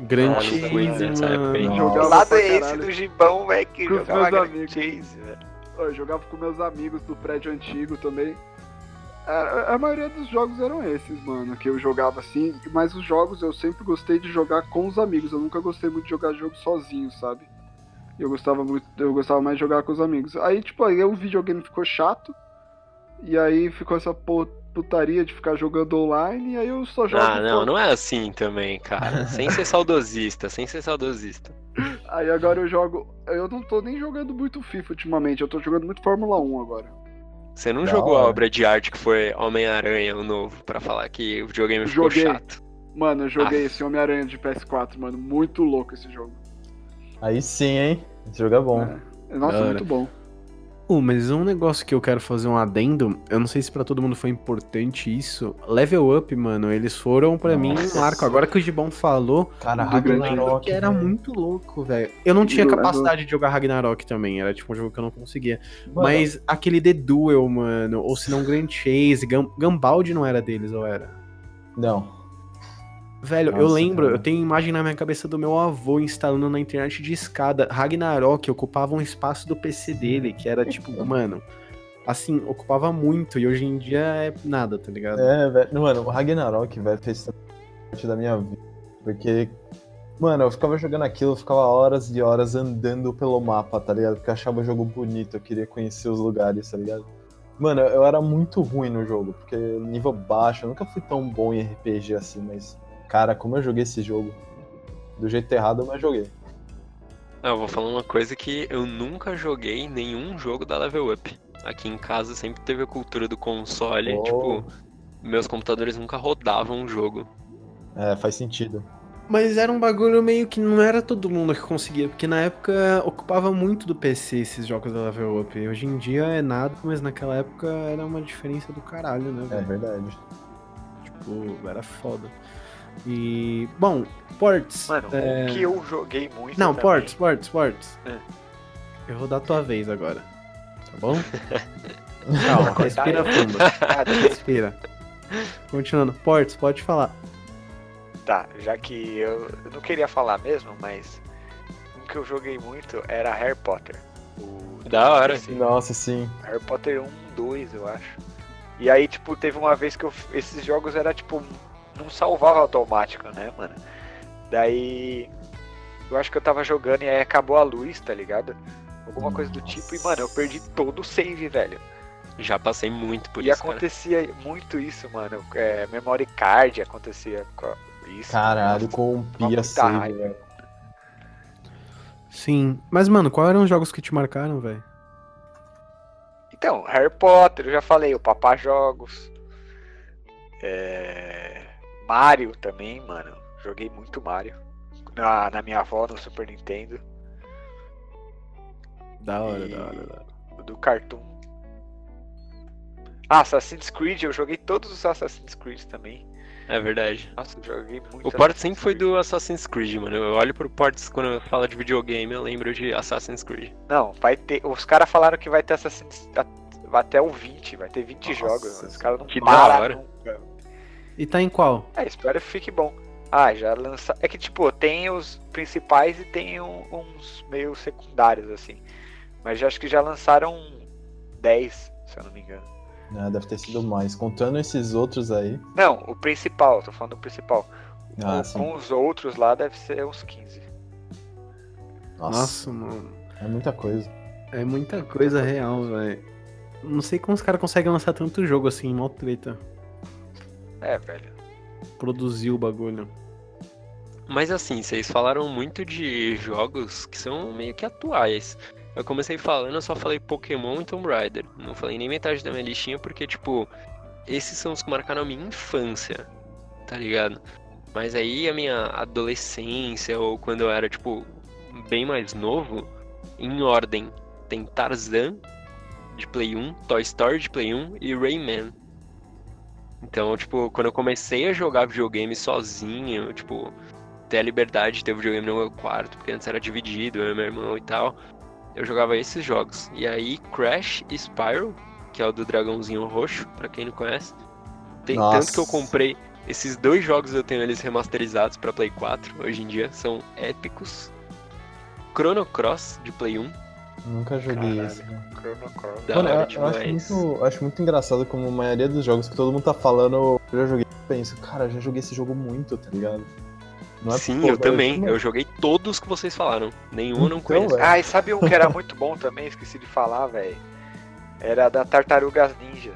Grande Ah, não fui nessa época aí. Nossa. Jogava lado é esse do Gibão, velho, que Com jogava meus Grand amigos. Chase, velho. Eu jogava com meus amigos do prédio antigo também. A, a maioria dos jogos eram esses, mano, que eu jogava assim. Mas os jogos eu sempre gostei de jogar com os amigos. Eu nunca gostei muito de jogar jogo sozinho, sabe? Eu gostava muito, eu gostava mais de jogar com os amigos. Aí, tipo, aí o videogame ficou chato. E aí ficou essa pu- putaria de ficar jogando online. E aí eu só jogo. Ah, não, não é assim também, cara. [LAUGHS] sem ser saudosista, sem ser saudosista. Aí agora eu jogo. Eu não tô nem jogando muito FIFA ultimamente. Eu tô jogando muito Fórmula 1 agora. Você não Da jogou a hora. obra de arte que foi Homem-Aranha, o novo, pra falar que o videogame ficou Joguei. chato. Mano, eu joguei Ah. esse Homem-Aranha de PS4, mano. Muito louco esse jogo. Aí sim, hein? Esse jogo é bom. É. Nossa, Da hora. muito bom. Uh, mas um negócio que eu quero fazer um adendo, eu não sei se pra todo mundo foi importante isso. Level Up, mano, eles foram pra mim um marco. Agora que o Gibão falou, Cara, Ragnarok. que era muito louco, velho. Eu não tinha capacidade de jogar Ragnarok também, era tipo um jogo que eu não conseguia. Mano, Mas aquele The Duel, mano, ou se não Grand Chase, Gam Gambaldi não era deles, ou era? Não. Velho, eu Nossa, lembro, cara. eu tenho imagem na minha cabeça do meu avô instalando na internet de escada. Ragnarok ocupava um espaço do PC dele, que era tipo, [LAUGHS] mano, assim, ocupava muito, e hoje em dia é nada, tá ligado? É, velho. Mano, o Ragnarok, velho, fez parte da minha vida. Porque, mano, eu ficava jogando aquilo, eu ficava horas e horas andando pelo mapa, tá ligado? Porque eu achava o jogo bonito, eu queria conhecer os lugares, tá ligado? Mano, eu era muito ruim no jogo, porque nível baixo, eu nunca fui tão bom em RPG assim, mas, cara, como eu joguei esse jogo, do jeito errado, mas joguei. Ah, eu vou falar uma coisa que eu nunca joguei nenhum jogo da Level Up. Aqui em casa sempre teve a cultura do console, Oh. tipo, meus computadores nunca rodavam o jogo. É, faz sentido. Mas era um bagulho meio que não era todo mundo que conseguia, porque na época ocupava muito do PC esses jogos da Level Up. Hoje em dia é nada, mas naquela época era uma diferença do caralho, né, É velho? verdade. Tipo, era foda. E. Bom, ports. Mano, é, o que eu joguei muito. Não, também- ports, ports, ports. É. Eu vou dar tua vez agora. Tá bom? [LAUGHS] Calma, respira fundo. Respira. Continuando. Ports, pode falar. Tá, já que eu, não queria falar mesmo, mas um que eu joguei muito era Harry Potter. O Da hora. PC. Nossa, sim. Harry Potter 1, 2, eu acho. E aí, tipo, teve uma vez que eu, esses jogos era tipo, não salvava automático, né, mano? Daí eu acho que eu tava jogando e aí acabou a luz, tá ligado? Alguma coisa do tipo, e mano, eu perdi todo o save, velho. Já passei muito por e isso, cara. acontecia muito isso, mano. É, memory card acontecia com isso. Caralho, corrompia muita save, velho. Sim. Mas, mano, quais eram os jogos que te marcaram, velho? Então, Harry Potter, eu já falei, o Papá Jogos. É... Mario também, mano. Joguei muito Mario. Na, na minha avó, no Super Nintendo. Da hora, E- da hora, da hora. O do Cartoon. Ah, Assassin's Creed, eu joguei todos os Assassin's Creed também. É verdade. Nossa, eu joguei muito. O port Assassin's sempre foi do Assassin's Creed, mano. Eu olho pro ports quando eu falo de videogame, eu lembro de Assassin's Creed. Não, vai ter. Os caras falaram que vai ter Assassin's. Até o 20, vai ter 20 Nossa, jogos. Os caras não que da hora. E tá em qual? É, espero que fique bom. Ah, já lança. É que tipo, tem os principais e tem um- uns meio secundários, assim. Mas já acho que já lançaram 10, se eu não me engano. É, deve ter sido mais. Contando esses outros aí. Não, o principal, tô falando do principal. Ah, com, com os outros lá deve ser uns 15. Nossa, Nossa, mano. é muita coisa. É muita coisa real, velho. Não sei como os caras conseguem lançar tanto jogo assim, mó treta. É, velho. Produzir o bagulho. Mas assim, vocês falaram muito de jogos que são meio que atuais. Eu comecei falando, eu só falei Pokémon e Tomb Raider. Não falei nem metade da minha listinha, porque, tipo, esses são os que marcaram a minha infância, tá ligado? Mas aí a minha adolescência, ou quando eu era, tipo, bem mais novo, em ordem, tem Tarzan de Play 1, Toy Story de Play 1 e Rayman. Então, tipo, quando eu comecei a jogar videogame sozinho, tipo, ter a liberdade de ter videogame no meu quarto, porque antes era dividido, eu e meu irmão e tal, eu jogava esses jogos. E aí, Crash e Spyro, que é o do dragãozinho roxo, pra quem não conhece. Tem Nossa. tanto que eu comprei esses dois jogos, eu tenho eles remasterizados pra Play 4 hoje em dia, são épicos. Chrono Cross de Play 1. Nunca joguei Caralho. esse. Chrono Cross. Mano, eu, eu acho muito, eu acho muito engraçado como a maioria dos jogos que todo mundo tá falando, eu já joguei. Eu penso, cara, eu já joguei esse jogo muito, tá ligado? Não é Sim, eu também. Mano, Eu joguei todos que vocês falaram. Nenhum eu não Então, conheço. velho. Ah, e sabe um que era muito bom também? Esqueci de falar, velho. Era da Tartarugas Ninja.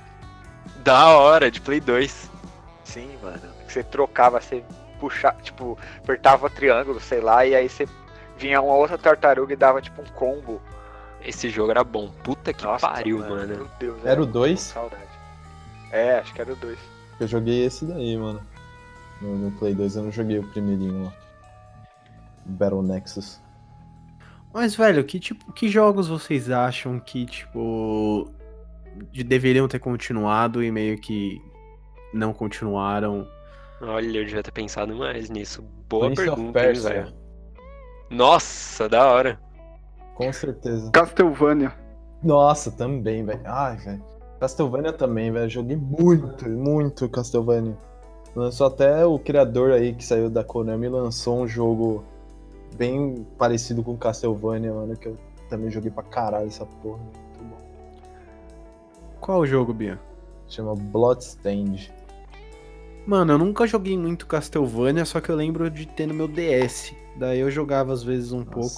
Da hora, de Play 2. Sim, mano. Você trocava, você puxava, tipo, apertava o triângulo, sei lá, e aí você vinha uma outra tartaruga e dava tipo um combo. Esse jogo era bom. Puta que Nossa, pariu, mano. Meu Deus. Era o com 2? Saudade. É, acho que era o 2. Eu joguei esse daí, mano. No, no Play 2 eu não joguei o primeirinho lá. Battle Nexus. Mas, velho, que tipo, que jogos vocês acham que, tipo, de- deveriam ter continuado e meio que não continuaram? Olha, eu devia ter pensado mais nisso. Boa Prince pergunta, velho. Nossa, da hora. Com certeza. Castlevania. Nossa, também, velho. Ai, velho. Castlevania também, velho. Joguei muito, muito Castlevania. Lançou até o criador aí que saiu da Konami lançou um jogo bem parecido com Castlevania, mano, que eu também joguei pra caralho essa porra. Muito bom. Qual o jogo, Bia? Chama Bloodstained. Mano, eu nunca joguei muito Castlevania, só que eu lembro de ter no meu DS. Daí eu jogava às vezes um pouco.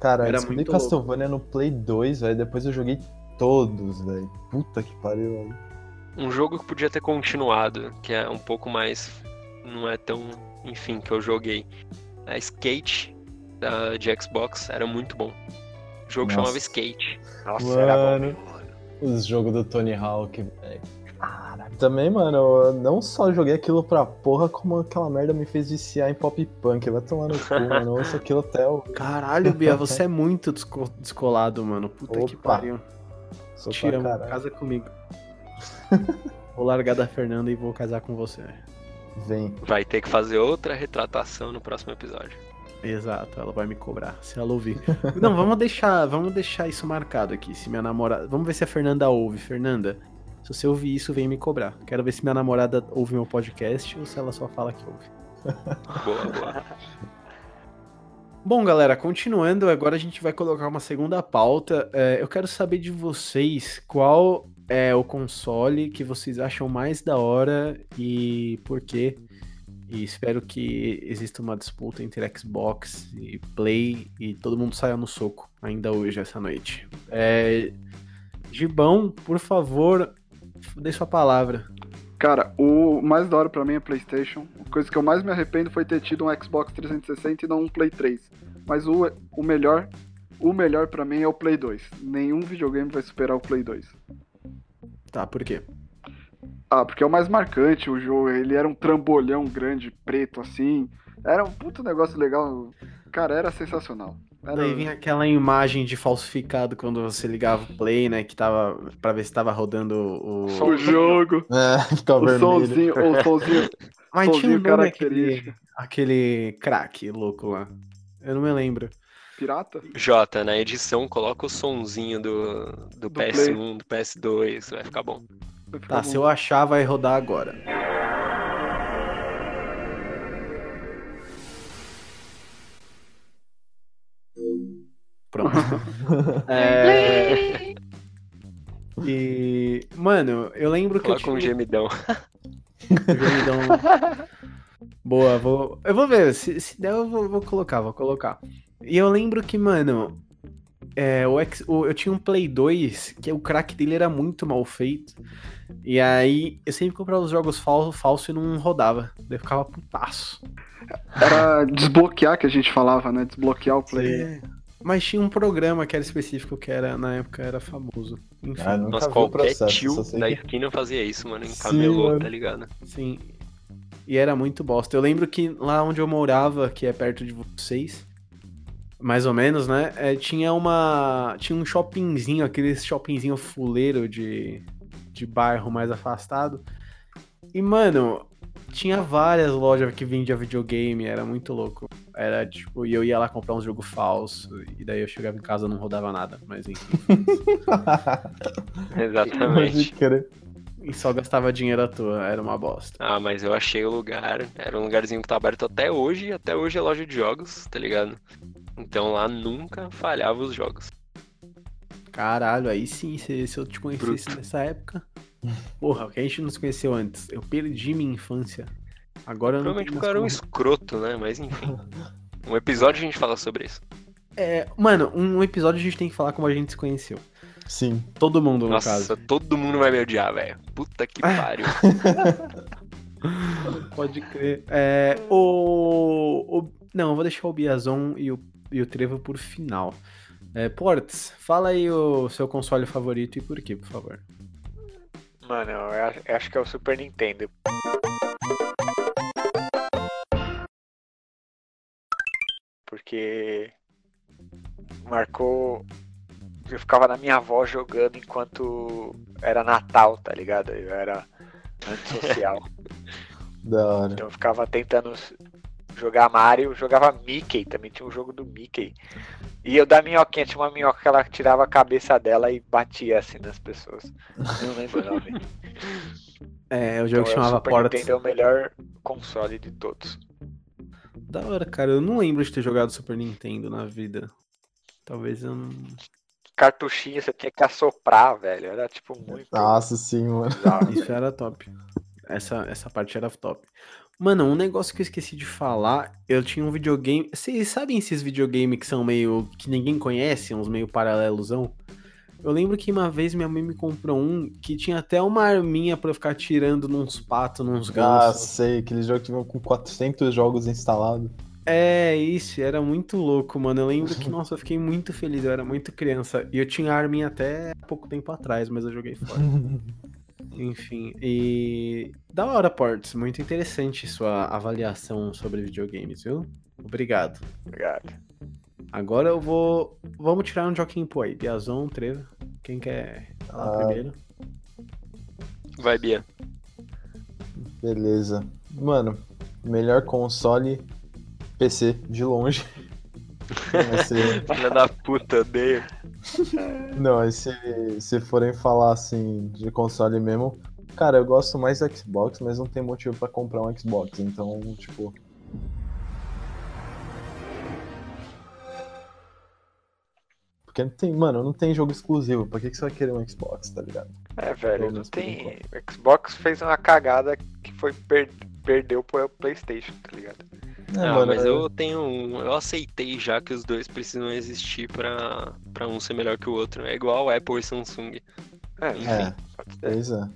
Cara, eu Era descobri muito Castlevania no Play 2, velho. Depois eu joguei Todos, velho. Puta que pariu, velho. Um jogo que podia ter continuado, que é um pouco mais. Não é tão. Enfim, que eu joguei. A Skate da, de Xbox era muito bom. O jogo Nossa. chamava Skate. Nossa, era bom. Mano. mano. Os jogos do Tony Hawk. Também, mano, eu não só joguei aquilo pra porra, como aquela merda me fez viciar em pop punk. Vai tomar no cu, [LAUGHS] mano. Eu ouço aquilo até o. Caralho, Bia, [LAUGHS] você é muito desco- descolado, mano. Puta que Opa. pariu. Sou amo, caralho. casa comigo. [LAUGHS] vou largar da Fernanda e vou casar com você. Vem. Vai ter que fazer outra retratação no próximo episódio. Exato, ela vai me cobrar, se ela ouvir. Não, vamos deixar, vamos deixar isso marcado aqui. Se minha namorada. Vamos ver se a Fernanda ouve. Fernanda, se você ouvir isso, vem me cobrar. Quero ver se minha namorada ouve meu podcast ou se ela só fala que ouve. [LAUGHS] Boa, boa. Bom, galera, continuando, agora a gente vai colocar uma segunda pauta. É, eu quero saber de vocês qual é o console que vocês acham mais da hora e por quê. E espero que exista uma disputa entre Xbox e Play e todo mundo saia no soco ainda hoje, essa noite. É, Gibão, por favor, dê sua palavra. Cara, o mais da hora pra mim é PlayStation. A coisa que eu mais me arrependo foi ter tido um Xbox 360 e não um Play 3. Mas o, o melhor, o melhor para mim é o Play 2. Nenhum videogame vai superar o Play 2. Tá, por quê? Ah, porque é o mais marcante o jogo. Ele era um trambolhão grande, preto assim. Era um puto negócio legal. Cara, era sensacional. Era... Daí vinha aquela imagem de falsificado quando você ligava o Play, né? Que tava. pra ver se tava rodando o. O jogo, É, fica o vermelho. somzinho, o somzinho. [LAUGHS] Mas tinha um nome aquele, característico. aquele crack louco lá. Eu não me lembro. Pirata? Jota, na edição, coloca o sonzinho do, do, Do PS1, do PS2, vai ficar bom. Vai ficar Tá, bom. se eu achar, vai rodar agora. Pronto. [LAUGHS] É... E. Mano, eu lembro que eu Coloca um gemidão. Gemidão. Boa, vou. Eu vou ver. Se, se der, eu vou, vou colocar, vou colocar. E eu lembro que, mano. É, o X, o- eu tinha um Play 2 que o crack dele era muito mal feito. E aí eu sempre comprava os jogos falsos falso e não rodava. Daí eu ficava putaço. Era desbloquear que a gente falava, né? Desbloquear o Play. É. Mas tinha um programa que era específico que era, na época era famoso. Enfim, Ah, Nossa, qualquer processo, tio sei da que- esquina fazia isso, mano, em camelô, tá ligado? sim. E era muito bosta. Eu lembro que lá onde eu morava, que é perto de vocês, mais ou menos, né? é, tinha uma. Tinha um shoppingzinho, aquele shoppingzinho fuleiro de, de bairro mais afastado. E, mano, tinha várias lojas que vendia videogame, era muito louco. Era tipo, e eu ia lá comprar um jogo falso, e daí eu chegava em casa e não rodava nada, mas enfim. [LAUGHS] Pode Exatamente. crer. E só gastava dinheiro à toa, era uma bosta. Ah, mas eu achei o lugar. Era um lugarzinho que tá aberto até hoje, e até hoje é loja de jogos, tá ligado? Então lá nunca falhava os jogos. Caralho, aí sim, se, se eu te conhecesse nessa época. Porra, o que a gente não se conheceu antes. Eu perdi minha infância. Agora eu não Provavelmente porque eu era um escroto, né? Mas enfim. Um episódio a gente fala sobre isso. É, mano, um episódio a gente tem que falar como a gente se conheceu. Sim. Todo mundo, no Nossa, caso. todo mundo vai me odiar, velho. Puta que Ah. pariu. [LAUGHS] Pode crer. É, o, o- Não, eu vou deixar o Biazon e o, e o Trevo por final. É, Portes, fala aí o seu console favorito e por quê, por favor. Mano, eu acho, que é o Super Nintendo. Porque marcou. Eu ficava na minha avó jogando enquanto era Natal, tá ligado? Eu era [LAUGHS] antissocial. Da hora. então eu ficava tentando jogar Mario, jogava Mickey, também tinha um jogo do Mickey. E eu da minhoquinha, tinha uma minhoca que ela tirava a cabeça dela e batia assim nas pessoas. Não lembro o nome. [LAUGHS] É, o jogo Então, que o chamava Super Portes. Nintendo é o melhor console de todos. Da hora, cara. Eu não lembro de ter jogado Super Nintendo na vida. Talvez eu não. Cartuchinho você tinha que assoprar, velho. Era tipo muito. Nossa, sim, mano. Isso era top. Essa, essa parte era top. Mano, um negócio que eu esqueci de falar, eu tinha um videogame. Vocês sabem esses videogames que são meio. que ninguém conhece, uns meio paralelosão? Eu lembro que uma vez minha mãe me comprou um que tinha até uma arminha pra eu ficar tirando nos patos, nos Ah, gansos. sei, aquele jogo que vem com 400 jogos instalados. É, isso, era muito louco, mano. Eu lembro que, [LAUGHS] nossa, eu fiquei muito feliz, eu era muito criança. E eu tinha a arminha até pouco tempo atrás, mas eu joguei fora. [LAUGHS] Enfim, e. Da hora, Ports. Muito interessante sua avaliação sobre videogames, viu? Obrigado. Obrigado. Agora eu vou. Vamos tirar um joquinho pô aí. Biazon, Trevo. Quem quer falar Ah. primeiro? Vai, Bia. Beleza. Mano, melhor console PC de longe. [LAUGHS] Filha da puta, odeio. [LAUGHS] Não, e se, se forem falar assim de console mesmo, cara, eu gosto mais do Xbox, mas não tem motivo pra comprar um Xbox, então, tipo. Porque não tem, mano, não tem jogo exclusivo. Pra que, que você vai querer um Xbox, tá ligado? É, velho, não tem. O Xbox fez uma cagada que foi per... perdeu pro PlayStation, tá ligado? É, Ah, mano, mas é- eu tenho um. Eu aceitei já que os dois precisam existir pra, pra um ser melhor que o outro. É igual Apple e Samsung. É, Enfim. É, pois é.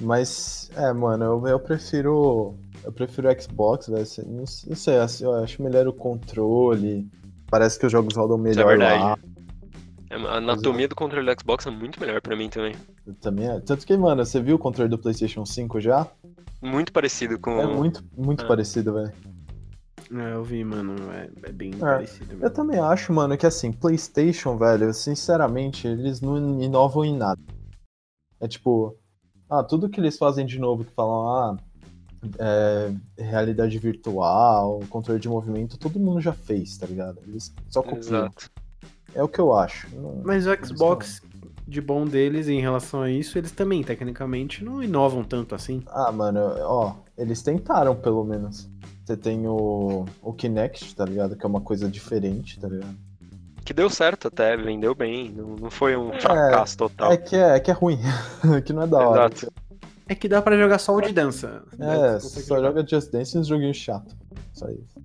Mas, é, mano, eu, eu prefiro. Eu prefiro o Xbox, velho. assim, Não, não sei, assim, eu acho melhor o controle. Parece que os jogos rodam Isso é melhor verdade. lá. É, A anatomia do controle do Xbox é muito melhor pra mim também. Também é. Tanto que, mano, você viu o controle do PlayStation 5 já? Muito parecido com. É muito, muito É. parecido, velho. É, eu vi, mano. É, é bem É, parecido Eu mesmo. também acho, mano, que assim, PlayStation, velho, sinceramente, eles não inovam em nada. É tipo, ah, tudo que eles fazem de novo, que falam, ah, é, realidade virtual, controle de movimento, todo mundo já fez, tá ligado? Eles só copiam. Exato. É o que eu acho. Mas o Xbox, de bom deles em relação a isso, eles também, tecnicamente, não inovam tanto assim. Ah, mano, ó, eles tentaram pelo menos. Você tem o, o Kinect, tá ligado? Que é uma coisa diferente, tá ligado? Que deu certo até, vendeu bem. Não, não foi um fracasso total. É que é, é que é ruim, [LAUGHS] que não é da hora. Exato. É que dá pra jogar só o de dança. É, só jogar. joga Just Dance e uns joguinhos chato. Só isso.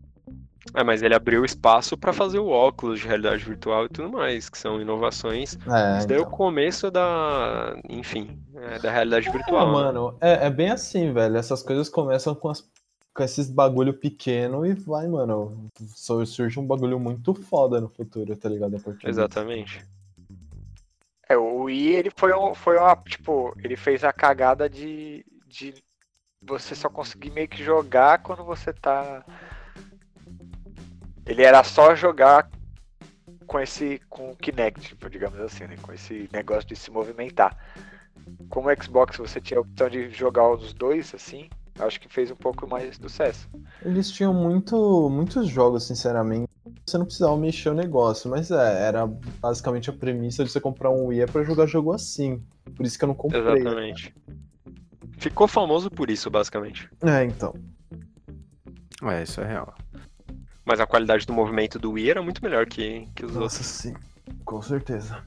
É, mas ele abriu espaço pra fazer o óculos de realidade virtual e tudo mais, que são inovações. É, Isso daí é o começo da. Enfim, é, da realidade Ah, virtual. né? mano, é, é bem assim, velho. Essas coisas começam com, as- com esses bagulho pequeno e vai, mano. sur- Surge um bagulho muito foda no futuro, tá ligado? Exatamente. É, o Wii, ele foi, um, foi uma, tipo, ele fez a cagada de, de você só conseguir meio que jogar quando você tá... Ele era só jogar com esse, com o Kinect, tipo, digamos assim, né? Com esse negócio de se movimentar. Como o Xbox você tinha a opção de jogar os dois, assim, acho que fez um pouco mais sucesso. Eles tinham muito, muitos jogos, sinceramente. Você não precisava mexer o negócio, mas é, era basicamente a premissa de você comprar um Wii é pra jogar jogo assim. Por isso que eu não comprei. Exatamente. Ficou famoso por isso, basicamente. É, então. É, isso é real. Mas a qualidade do movimento do Wii era muito melhor que, que os outros. Nossa, sim. Com certeza.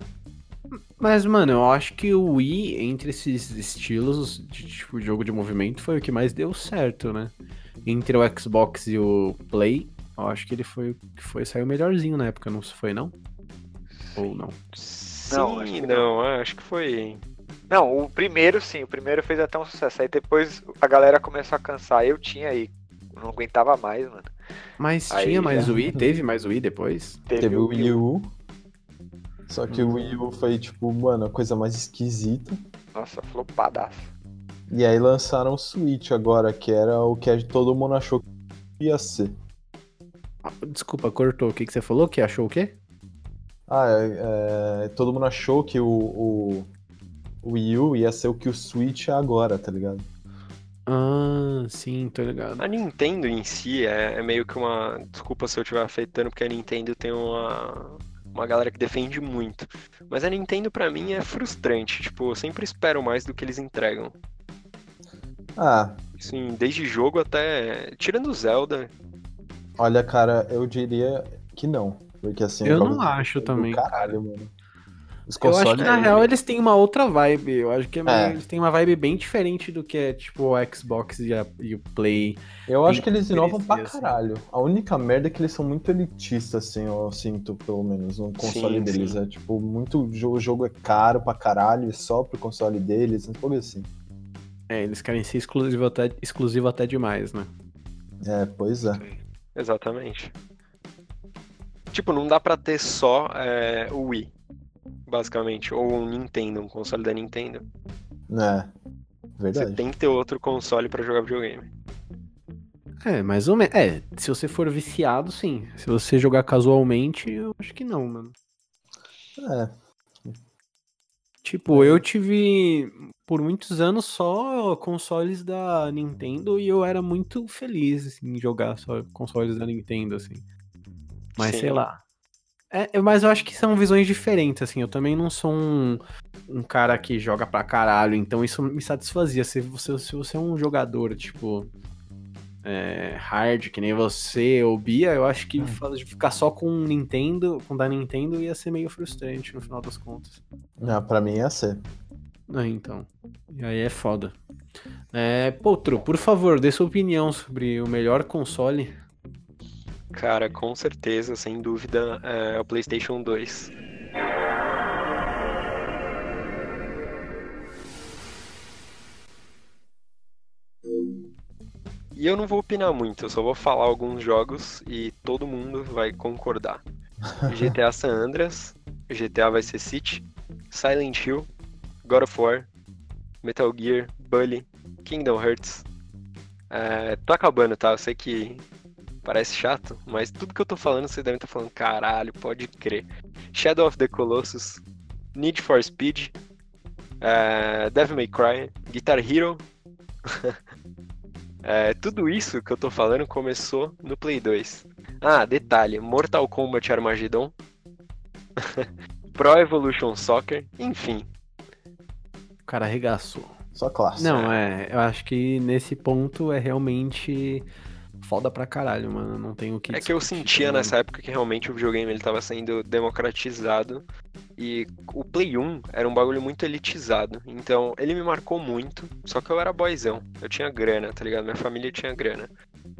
Mas, mano, eu acho que o Wii, entre esses estilos de tipo, jogo de movimento, foi o que mais deu certo, né? Entre o Xbox e o Play, eu acho que ele foi o que foi, saiu melhorzinho na época, não foi não? Ou não? Sim, Não, não, acho que é, acho que foi. Não, o primeiro sim, o primeiro fez até um sucesso. Aí depois a galera começou a cansar. Eu tinha aí, não aguentava mais, mano. Mas Aí tinha mais já- Wii? Teve mais Wii depois? Teve o Wii U. Só que o Wii U foi, tipo, mano, a coisa mais esquisita. Nossa, flopadaço. E aí lançaram o Switch agora, que era o que todo mundo achou que ia ser. Ah, Desculpa, cortou. O que, que você falou? Que achou o quê? Ah, é, é, todo mundo achou que o, o, o Wii U ia ser o que o Switch é agora, tá ligado? Ah, sim, tô ligado. A Nintendo em si é, é meio que uma. Desculpa se eu estiver afetando, porque a Nintendo tem uma. Uma galera que defende muito. Mas a Nintendo, pra mim, é frustrante. Tipo, eu sempre espero mais do que eles entregam. Ah, Assim, desde jogo até. Tirando o Zelda. olha, cara, eu diria que não. Porque assim, Eu não acho do também, Caralho, mano. Os Eu acho que consoles. na real eles têm uma outra vibe. Eu acho que é meio- É. eles têm uma vibe bem diferente do que é tipo o Xbox e, a- e o Play. Eu acho que eles inovam pra assim. caralho. A única merda é que eles são muito elitistas, assim, eu sinto, pelo menos, no console Sim, deles. sim. É tipo, muito. O jogo é caro pra caralho, e só pro console deles, um pouco assim. É, eles querem ser exclusivo até, exclusivo até demais, né? É, pois é. Exatamente. Tipo, não dá pra ter só é, o Wii, basicamente, ou um Nintendo, um console da Nintendo. É. Você Verdade. tem que ter outro console pra jogar videogame. É, mais ou menos. É, se você for viciado, sim. Se você jogar casualmente, eu acho que não, mano. É. Tipo, eu tive por muitos anos só consoles da Nintendo e eu era muito feliz assim, em jogar só consoles da Nintendo, assim. Mas sei Sim. lá. É, é, mas eu acho que são visões diferentes, assim. Eu também não sou um, um cara que joga pra caralho, então isso me satisfazia. Se você, se você é um jogador, tipo, é, hard, que nem você ou Bia, eu acho que fa- ficar só com Nintendo, com da Nintendo, ia ser meio frustrante no final das contas. Ah, pra mim ia ser. Ah, então. E aí é foda. É, Potro, por favor, dê sua opinião sobre o melhor console. Cara, com certeza, sem dúvida, é o PlayStation 2. E eu não vou opinar muito, eu só vou falar alguns jogos e todo mundo vai concordar. [LAUGHS] GTA San Andreas, GTA Vice City, Silent Hill, God of War, Metal Gear, Bully, Kingdom Hearts. É, tô acabando, tá? Eu sei que parece chato, mas tudo que eu tô falando você deve estar falando, caralho, pode crer. Shadow of the Colossus, Need for Speed, é, Devil May Cry, Guitar Hero. É, [LAUGHS] tudo isso que eu tô falando começou no Play 2. Ah, detalhe, Mortal Kombat Armageddon, [LAUGHS] Pro Evolution Soccer, enfim. O cara arregaçou. Só clássico. Não, é, eu acho que nesse ponto é realmente foda pra caralho, mano. Não tem o que É que eu sentia tá nessa época que realmente o videogame ele tava sendo democratizado e o Play 1 era um bagulho muito elitizado. Então ele me marcou muito, só que eu era boyzão. Eu tinha grana, tá ligado? Minha família tinha grana.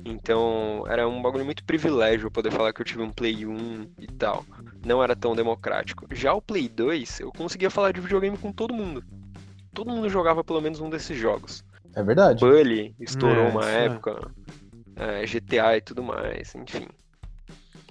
Então era um bagulho muito privilégio eu poder falar que eu tive um Play 1 e tal. Não era tão democrático. Já o Play 2, eu conseguia falar de videogame com todo mundo. Todo mundo jogava pelo menos um desses jogos. É verdade. Bully estourou É, uma isso é. É, GTA e tudo mais, enfim.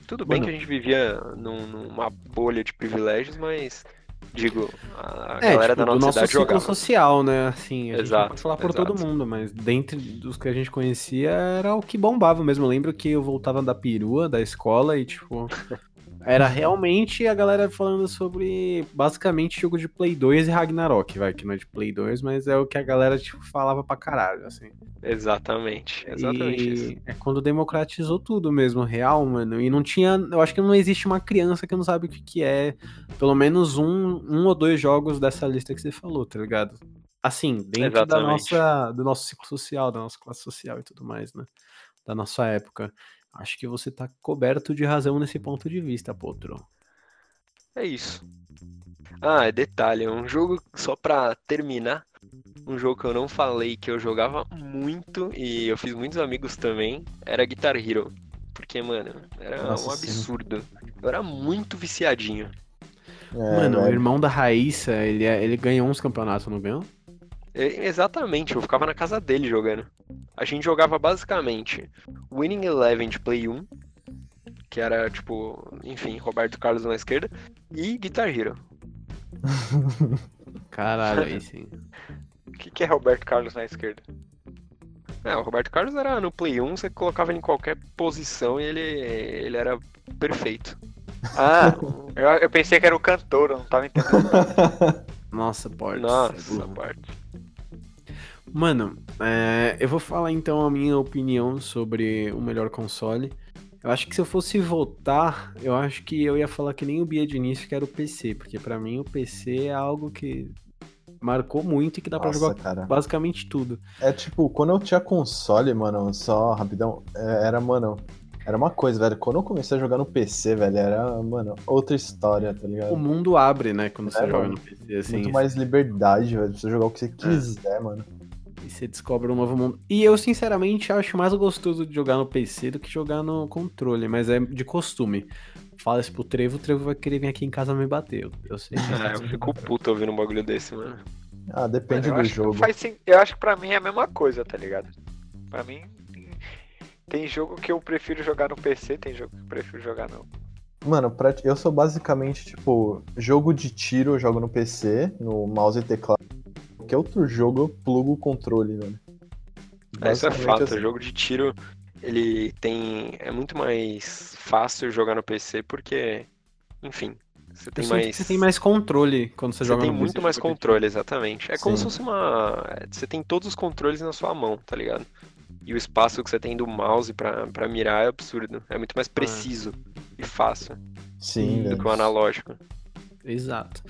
Tudo bem Mano. que a gente vivia num- numa bolha de privilégios, mas digo, a É, galera tipo, da do nossa nosso cidade ciclo jogava. social, né? Assim, a gente Exato, não pode falar por todo exato. mundo, mas dentre dos que a gente conhecia era o que bombava mesmo. Eu lembro que eu voltava da perua, da escola, e tipo. [LAUGHS] Era realmente a galera falando sobre basicamente jogo de Play 2 e Ragnarok, vai, que não é de Play 2, mas é o que a galera, tipo, falava pra caralho, assim. Exatamente, exatamente e isso. é quando democratizou tudo mesmo, real, mano. E não tinha. Eu acho que não existe uma criança que não sabe o que, que é. Pelo menos um, um ou dois jogos dessa lista que você falou, tá ligado? Assim, dentro da Exatamente. nossa, do nosso ciclo social, da nossa classe social e tudo mais, né? Da nossa época. Acho que você tá coberto de razão nesse ponto de vista, Potro. É isso. Ah, é detalhe, um jogo só pra terminar, um jogo que eu não falei que eu jogava muito e eu fiz muitos amigos também, era Guitar Hero. Porque, mano, era Nossa, um sim. absurdo. Eu era muito viciadinho. É, Mano, o velho. irmão da Raíssa, ele, é- ele ganhou uns campeonatos, não ganhou? É, Exatamente, eu ficava na casa dele jogando. A gente jogava basicamente Winning Eleven de Play 1, que era tipo, enfim, Roberto Carlos na esquerda, e Guitar Hero. [LAUGHS] Caralho, aí sim. O que, que é Roberto Carlos na esquerda? É, o Roberto Carlos era no Play 1, você colocava ele em qualquer posição e ele, ele era perfeito. Ah, eu, eu pensei que era o cantor, eu não tava entendendo. [LAUGHS] Nossa, porta. Nossa, parte. Mano, é, eu vou falar então a minha opinião sobre o melhor console. Eu acho que se eu fosse votar, eu acho que eu ia falar que nem o Bia de início, que era o PC, porque pra mim o PC é algo que marcou muito e que dá pra Nossa, jogar cara. basicamente tudo. É tipo, quando eu tinha console, mano, só rapidão, é, era, mano, Era uma coisa, velho. Quando eu comecei a jogar no PC, velho, era, mano, outra história, tá ligado? O mundo abre, né, quando você É, joga mano. no PC, assim. Muito mais liberdade, velho. Pra você jogar o que você quiser, mano. E você descobre um novo mundo. E eu, sinceramente, acho mais gostoso de jogar no PC do que jogar no controle, mas é de costume. Fala isso pro Trevo, o Trevo vai querer vir aqui em casa me bater. eu- Eu sei. [LAUGHS] Ah, eu fico puto ouvindo um bagulho desse, mano. Ah, depende do jogo. faz Eu acho que pra mim é a mesma coisa, tá ligado? Pra mim, tem- tem jogo que eu prefiro jogar no PC, tem jogo que eu prefiro jogar no. Mano, pra- eu sou basicamente, tipo, jogo de tiro eu jogo no PC, no mouse e teclado. Qualquer outro jogo eu plugo o controle, velho. É, isso é fato. assim. O jogo de tiro, ele tem. É muito mais fácil jogar no PC porque, enfim, você tem mais. Você tem mais controle quando você, Você joga tem no muito PC, mais porque- controle, exatamente. É como se Sim. fosse uma. Você tem todos os controles na sua mão, tá ligado? E o espaço que você tem do mouse pra, pra mirar é absurdo. É muito mais preciso e fácil Sim, do que o analógico. Exato.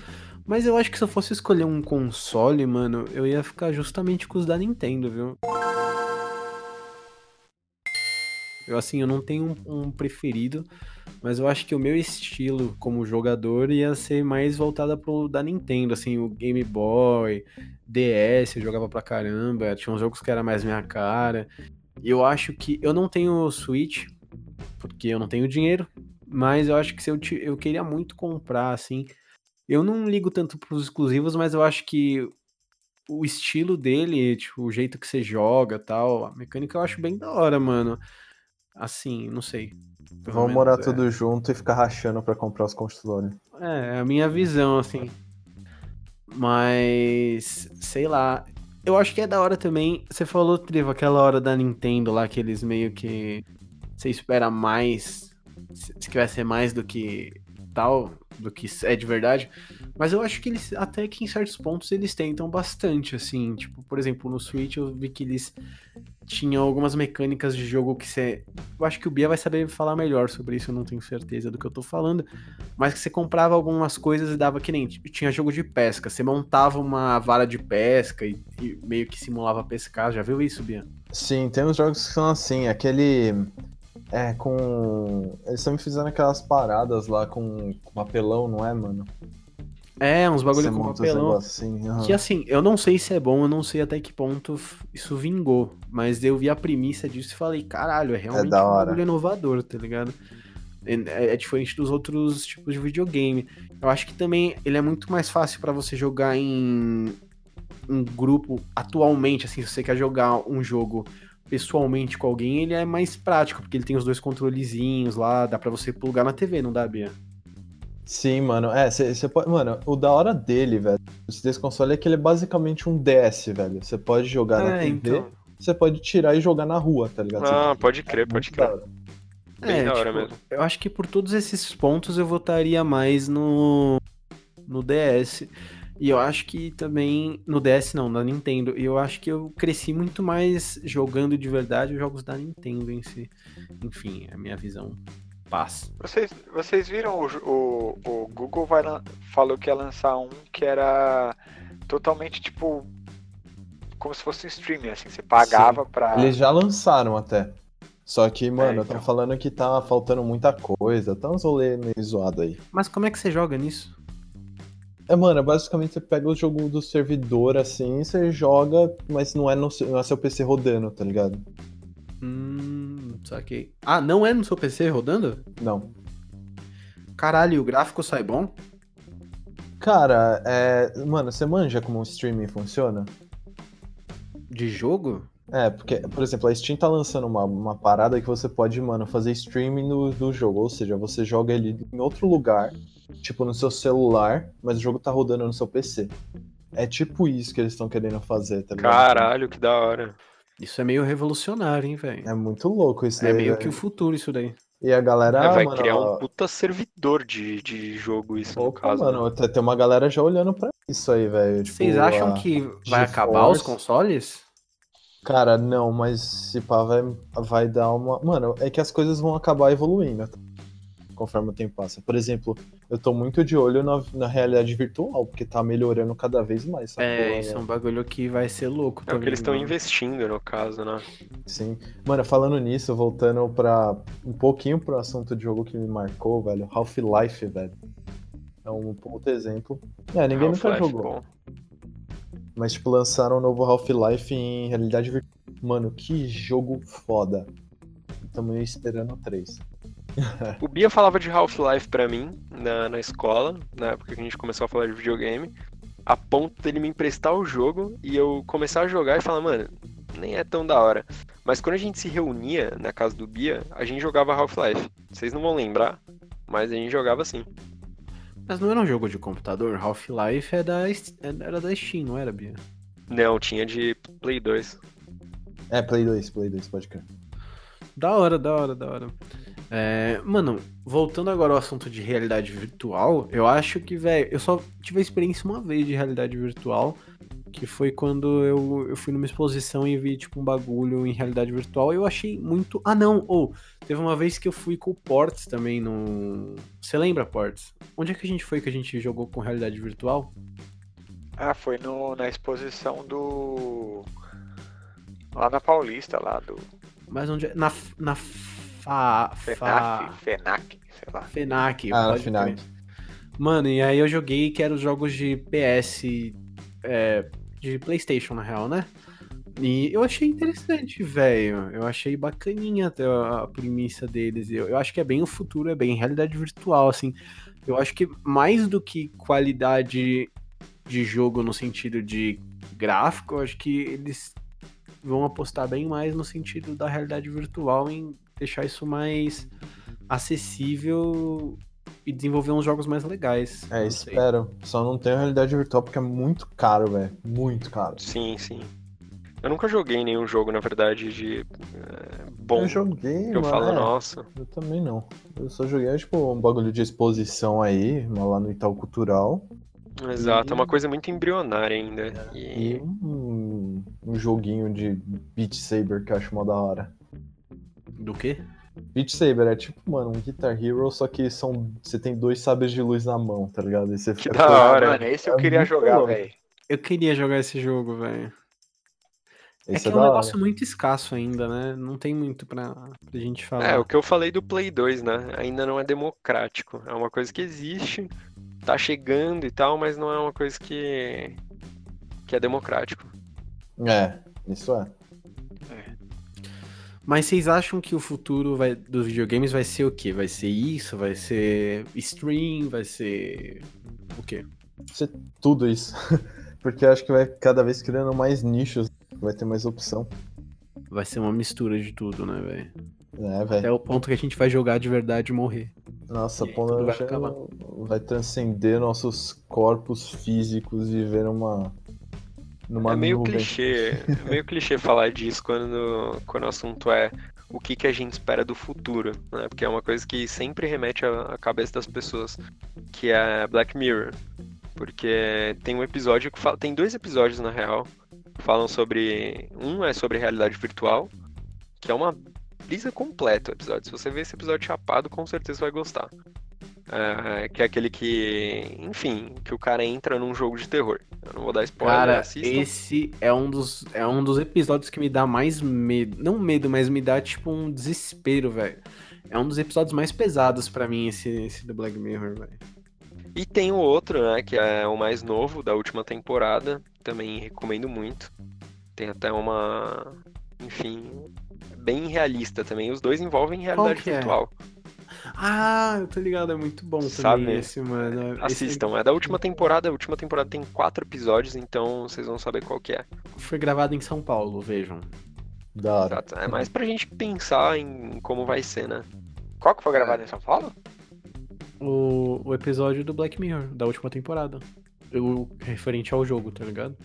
Mas eu acho que se eu fosse escolher um console, mano, eu ia ficar justamente com os da Nintendo, viu? Eu, assim, eu não tenho um, um preferido, mas eu acho que o meu estilo como jogador ia ser mais voltada pro da Nintendo, assim, o Game Boy, DS, eu jogava pra caramba, tinha uns jogos que era mais minha cara. Eu acho que eu não tenho Switch, porque eu não tenho dinheiro, mas eu acho que se eu, eu queria muito comprar, assim, eu não ligo tanto pros exclusivos, mas eu acho que o estilo dele, tipo, o jeito que você joga tal, a mecânica eu acho bem da hora, mano. Assim, não sei. Vamos menos morar é- tudo junto e ficar rachando pra comprar os controles. É, é a minha visão, assim. Mas, sei lá. Eu acho que é da hora também. Você falou, Trevo, aquela hora da Nintendo lá, que eles meio que. Você espera mais. Se se ser mais do que tal, do que é de verdade. Mas eu acho que eles, até que em certos pontos, eles tentam bastante, assim. Tipo, por exemplo, no Switch eu vi que eles tinham algumas mecânicas de jogo que você. Eu acho que o Bia vai saber falar melhor sobre isso, eu não tenho certeza do que eu tô falando. Mas que você comprava algumas coisas e dava que nem. Tinha jogo de pesca. Você montava uma vara de pesca e, e meio que simulava pescar. Já viu isso, Bia? Sim, tem uns jogos que são assim, aquele. É, com. Eles estão me fazendo aquelas paradas lá com, com papelão, não é, mano? É, uns bagulho Você com papelão. assim. aham. Que assim, eu não sei se é bom, eu não sei até que ponto isso vingou. Mas eu vi a premissa disso e falei, caralho, é realmente da um hora. bagulho inovador, tá ligado? É, é- é diferente dos outros tipos de videogame. Eu acho que também ele é muito mais fácil pra você jogar em um grupo atualmente, assim, se você quer jogar um jogo pessoalmente com alguém, ele é mais prático, porque ele tem os dois controlezinhos lá, dá pra você plugar na TV, não dá, Bia? Sim, mano. É, você pode. Mano, o da hora dele, velho, desse console é que ele é basicamente um DS, velho. Você pode jogar na É, TV, então. você pode tirar e jogar na rua, tá ligado? Ah, pode crer, é pode crer. Bem da hora tipo, mesmo. Eu acho que por todos esses pontos eu votaria mais no, no DS. E eu acho que também. No DS não, na Nintendo. E eu acho que eu cresci muito mais jogando de verdade os jogos da Nintendo em si. Enfim, é a minha visão. Paz. Vocês, vocês viram o, o, o Google vai, falou que ia lançar um que era totalmente tipo. Como se fosse um streaming, assim, você pagava pra. Eles já lançaram até. Só que, mano, então. estão falando que tá faltando muita coisa. Tá uns rolê meio zoado aí. Mas como é que você joga nisso? É, mano, basicamente você pega o jogo do servidor assim, você joga, mas não é no seu, não é seu PC rodando, tá ligado? Hum, saquei. Ah, não é no seu PC rodando? Não. Caralho, o gráfico sai bom? Cara, é. Mano, você manja como o streaming funciona? De jogo? É, porque, por exemplo, a Steam tá lançando uma, uma parada que você pode, mano, fazer streaming do, do jogo. Ou seja, você joga ele em outro lugar, tipo no seu celular, mas o jogo tá rodando no seu PC. É tipo isso que eles estão querendo fazer, tá ligado? Caralho, que da hora. Isso é meio revolucionário, hein, velho? É muito louco isso É daí. meio velho. que o futuro isso daí. E a galera. É, vai mano, criar um puta servidor de, de jogo isso, no Opa, caso. mano, né? tem uma galera já olhando pra isso aí, velho. Tipo, Vocês acham a- que vai acabar os consoles? Cara, não, mas se pá vai, vai dar uma. Mano, é que as coisas vão acabar evoluindo. conforme o tempo passa. Por exemplo, eu tô muito de olho na, na realidade virtual, porque tá melhorando cada vez mais. essa É, porra, isso é né? um bagulho que vai ser louco É o que eles estão investindo, no caso, né? Sim. Mano, falando nisso, voltando pra um pouquinho pro assunto de jogo que me marcou, velho, Half-Life, velho. É um puto exemplo. É, ninguém nunca jogou. bom. Mas, tipo, lançaram um novo Half-Life em realidade virtual. Mano, que jogo foda. Tamo esperando três. [LAUGHS] O Bia falava de Half-Life pra mim na, na escola, na época que a gente começou a falar de videogame, a ponto dele me emprestar o jogo e eu começar a jogar e falar, mano, nem é tão da hora. Mas quando a gente se reunia na casa do Bia, a gente jogava Half-Life. Vocês não vão lembrar, mas a gente jogava assim. Mas não era um jogo de computador? Half-Life é da, era da Steam, não era, Bia? Não, tinha de Play 2. É, Play 2, Play 2, pode crer. Da hora, da hora, da hora. É, mano, voltando agora ao assunto de realidade virtual, eu acho que, velho, eu só tive a experiência uma vez de realidade virtual, que foi quando eu, eu fui numa exposição e vi, tipo, um bagulho em realidade virtual. e Eu achei muito. Ah, não! Ou, teve uma vez que eu fui com o Ports também no. Você lembra, Ports? Onde é que a gente foi que a gente jogou com realidade virtual? Ah, foi no, na exposição do. Lá na Paulista, lá do Mas onde é? Na. Na. Fa, FENAC, fa, FENAC, sei lá. FENAC. Ah, pode crer. Mano, e aí eu joguei que eram os jogos de PS, é, de PlayStation, na real, né? E eu achei interessante, velho. Eu achei bacaninha até a, a premissa deles. Eu, eu acho que é bem o futuro, é bem realidade virtual, assim. Eu acho que mais do que qualidade de jogo no sentido de gráfico, eu acho que eles vão apostar bem mais no sentido da realidade virtual em deixar isso mais acessível e desenvolver uns jogos mais legais. É, espero. Só não tenho realidade virtual porque é muito caro, velho. Muito caro. Sim, sim. Eu nunca joguei nenhum jogo, na verdade, de é, bom. Eu joguei, eu mano. falo, é. nossa. Eu também não. Eu só joguei, tipo, um bagulho de exposição aí, lá no Itaú Cultural. Exato, é E- uma coisa muito embrionária ainda. E E um, um joguinho de Beat Saber que eu acho mó da hora. Do quê? Beat Saber é tipo, mano, um Guitar Hero, só que são. Você tem dois sabres de luz na mão, tá ligado? E você Que fica da hora. Mano, esse eu É queria jogar, velho. Eu queria jogar esse jogo, velho. É que é, é um negócio hora. muito escasso ainda, né? Não tem muito pra, pra gente falar. é, o que eu falei do Play 2, né? Ainda não é democrático. É uma coisa que existe, tá chegando e tal, mas não é uma coisa que que é democrático. É, isso é. Mas vocês acham que o futuro vai- dos videogames vai ser o quê? Vai ser isso? Vai ser stream? Vai ser. O quê? Ser tudo isso. [LAUGHS] Porque eu acho que vai cada vez criando mais nichos, vai ter mais opção. Vai ser uma mistura de tudo, né, velho? É, Até velho. o ponto que a gente vai jogar de verdade e morrer. Nossa, E tudo vai acabar. vai transcender nossos corpos físicos e viver numa. numa É meio nuvem. clichê, é meio clichê falar disso quando, quando o assunto é o que, que a gente espera do futuro, né? Porque é uma coisa que sempre remete à, cabeça das pessoas, que é Black Mirror. Porque tem um episódio que fala, tem dois episódios na real, falam sobre, um é sobre realidade virtual, que é uma brisa completa o episódio. Se você ver esse episódio chapado, com certeza vai gostar. É, que é aquele que, enfim, que o cara entra num jogo de terror. Eu não vou dar spoiler, Cara, assistam. esse é um, dos, é um dos episódios que me dá mais medo. Não medo, mas me dá tipo um desespero, velho. É um dos episódios mais pesados pra mim, esse, esse do Black Mirror, velho. E tem o outro, né, que é o mais novo da última temporada, também recomendo muito. Tem até uma, enfim, bem realista também. Os dois envolvem realidade é? virtual. Ah, eu tô ligado, é muito bom Sabe? também esse, mano. Esse Assistam, é da última temporada. A última temporada tem quatro episódios, então vocês vão saber qual que é. foi gravado em São Paulo, vejam. Da hora. Exato. É mais pra gente pensar em como vai ser, né? Qual que foi gravado em São Paulo? O, o episódio do Black Mirror, da última temporada. O referente ao jogo, tá ligado?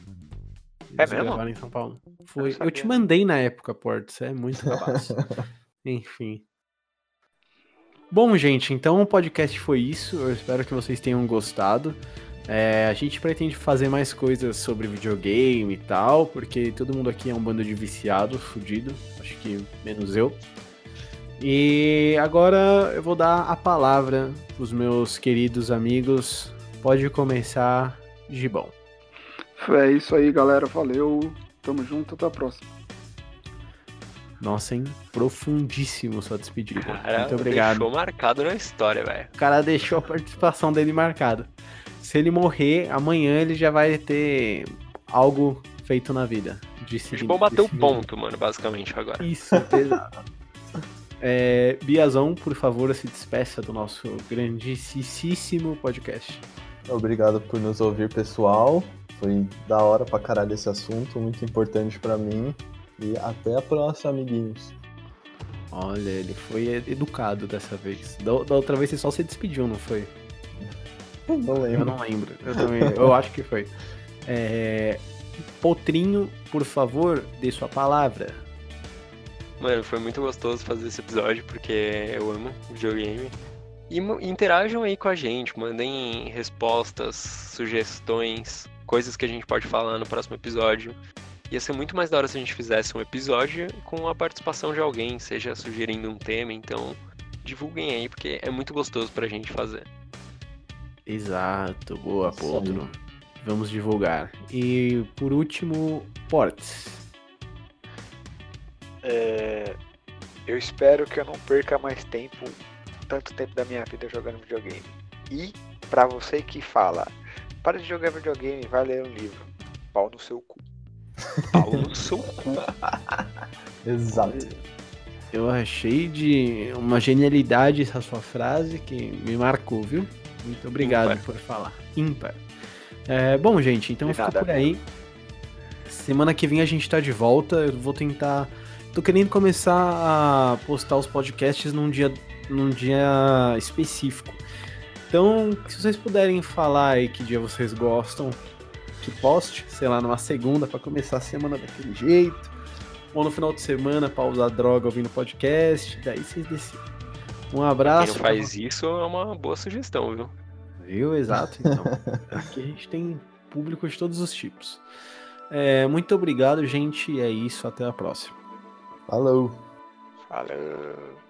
É Eles mesmo? gravaram em São Paulo. Foi. Eu, sabia. te mandei na época, Porto. é muito cabaço. [LAUGHS] Enfim. Bom, gente, então o podcast foi isso. Eu espero que vocês tenham gostado. É, a gente pretende fazer mais coisas sobre videogame e tal, porque todo mundo aqui é um bando de viciado, fudido. Acho que menos eu. E agora eu vou dar a palavra pros meus queridos amigos. Pode começar, Gibão. É isso aí, galera. Valeu. Tamo junto. Até a próxima. Nossa, hein? Profundíssimo sua despedida. Cara, Muito obrigado. deixou marcado na história, velho. O cara deixou a participação dele marcada. Se ele morrer, amanhã ele já vai ter algo feito na vida. Disse, O Gibão bateu o disse- ponto, mano, basicamente, agora. Isso, exato. É, Biazão, por favor, se despeça do nosso grandíssimo podcast. Obrigado por nos ouvir, pessoal. Foi da hora pra caralho esse assunto, muito importante pra mim. E até a próxima, amiguinhos. Olha, ele foi educado dessa vez. Da, da outra vez você só se despediu, não foi? Não Eu lembro. não lembro. Eu também. Eu acho que foi. É, Potrinho, por favor, dê sua palavra. Mano, foi muito gostoso fazer esse episódio, porque eu amo videogame. E interajam aí com a gente, mandem respostas, sugestões, coisas que a gente pode falar no próximo episódio. Ia ser muito mais da hora se a gente fizesse um episódio com a participação de alguém, seja sugerindo um tema, então divulguem aí, porque é muito gostoso pra gente fazer. Exato, boa, aí. Vamos divulgar. E por último, Portes. É, eu espero que eu não perca mais tempo, tanto tempo da minha vida jogando videogame. E pra você que fala, para de jogar videogame, vai ler um livro. Pau no seu cu. Pau no seu cu. [LAUGHS] Exato. Eu achei de uma genialidade essa sua frase que me marcou, viu? Muito obrigado Ímpar. por falar. Ímpar. É, bom, gente, então fica por aí. Semana que vem a gente tá de volta. Eu vou tentar. Tô querendo começar a postar os podcasts num dia, num dia específico. Então, se vocês puderem falar aí que dia vocês gostam, que poste, sei lá, numa segunda pra começar a semana daquele jeito ou no final de semana pra usar droga ouvindo podcast, daí vocês decidem. Um Quem abraço. não faz isso é uma boa sugestão, viu? Viu? Exato, então. [LAUGHS] Aqui a gente tem público de todos os tipos. É, muito obrigado, gente. É isso. Até a próxima. Falou. Falou.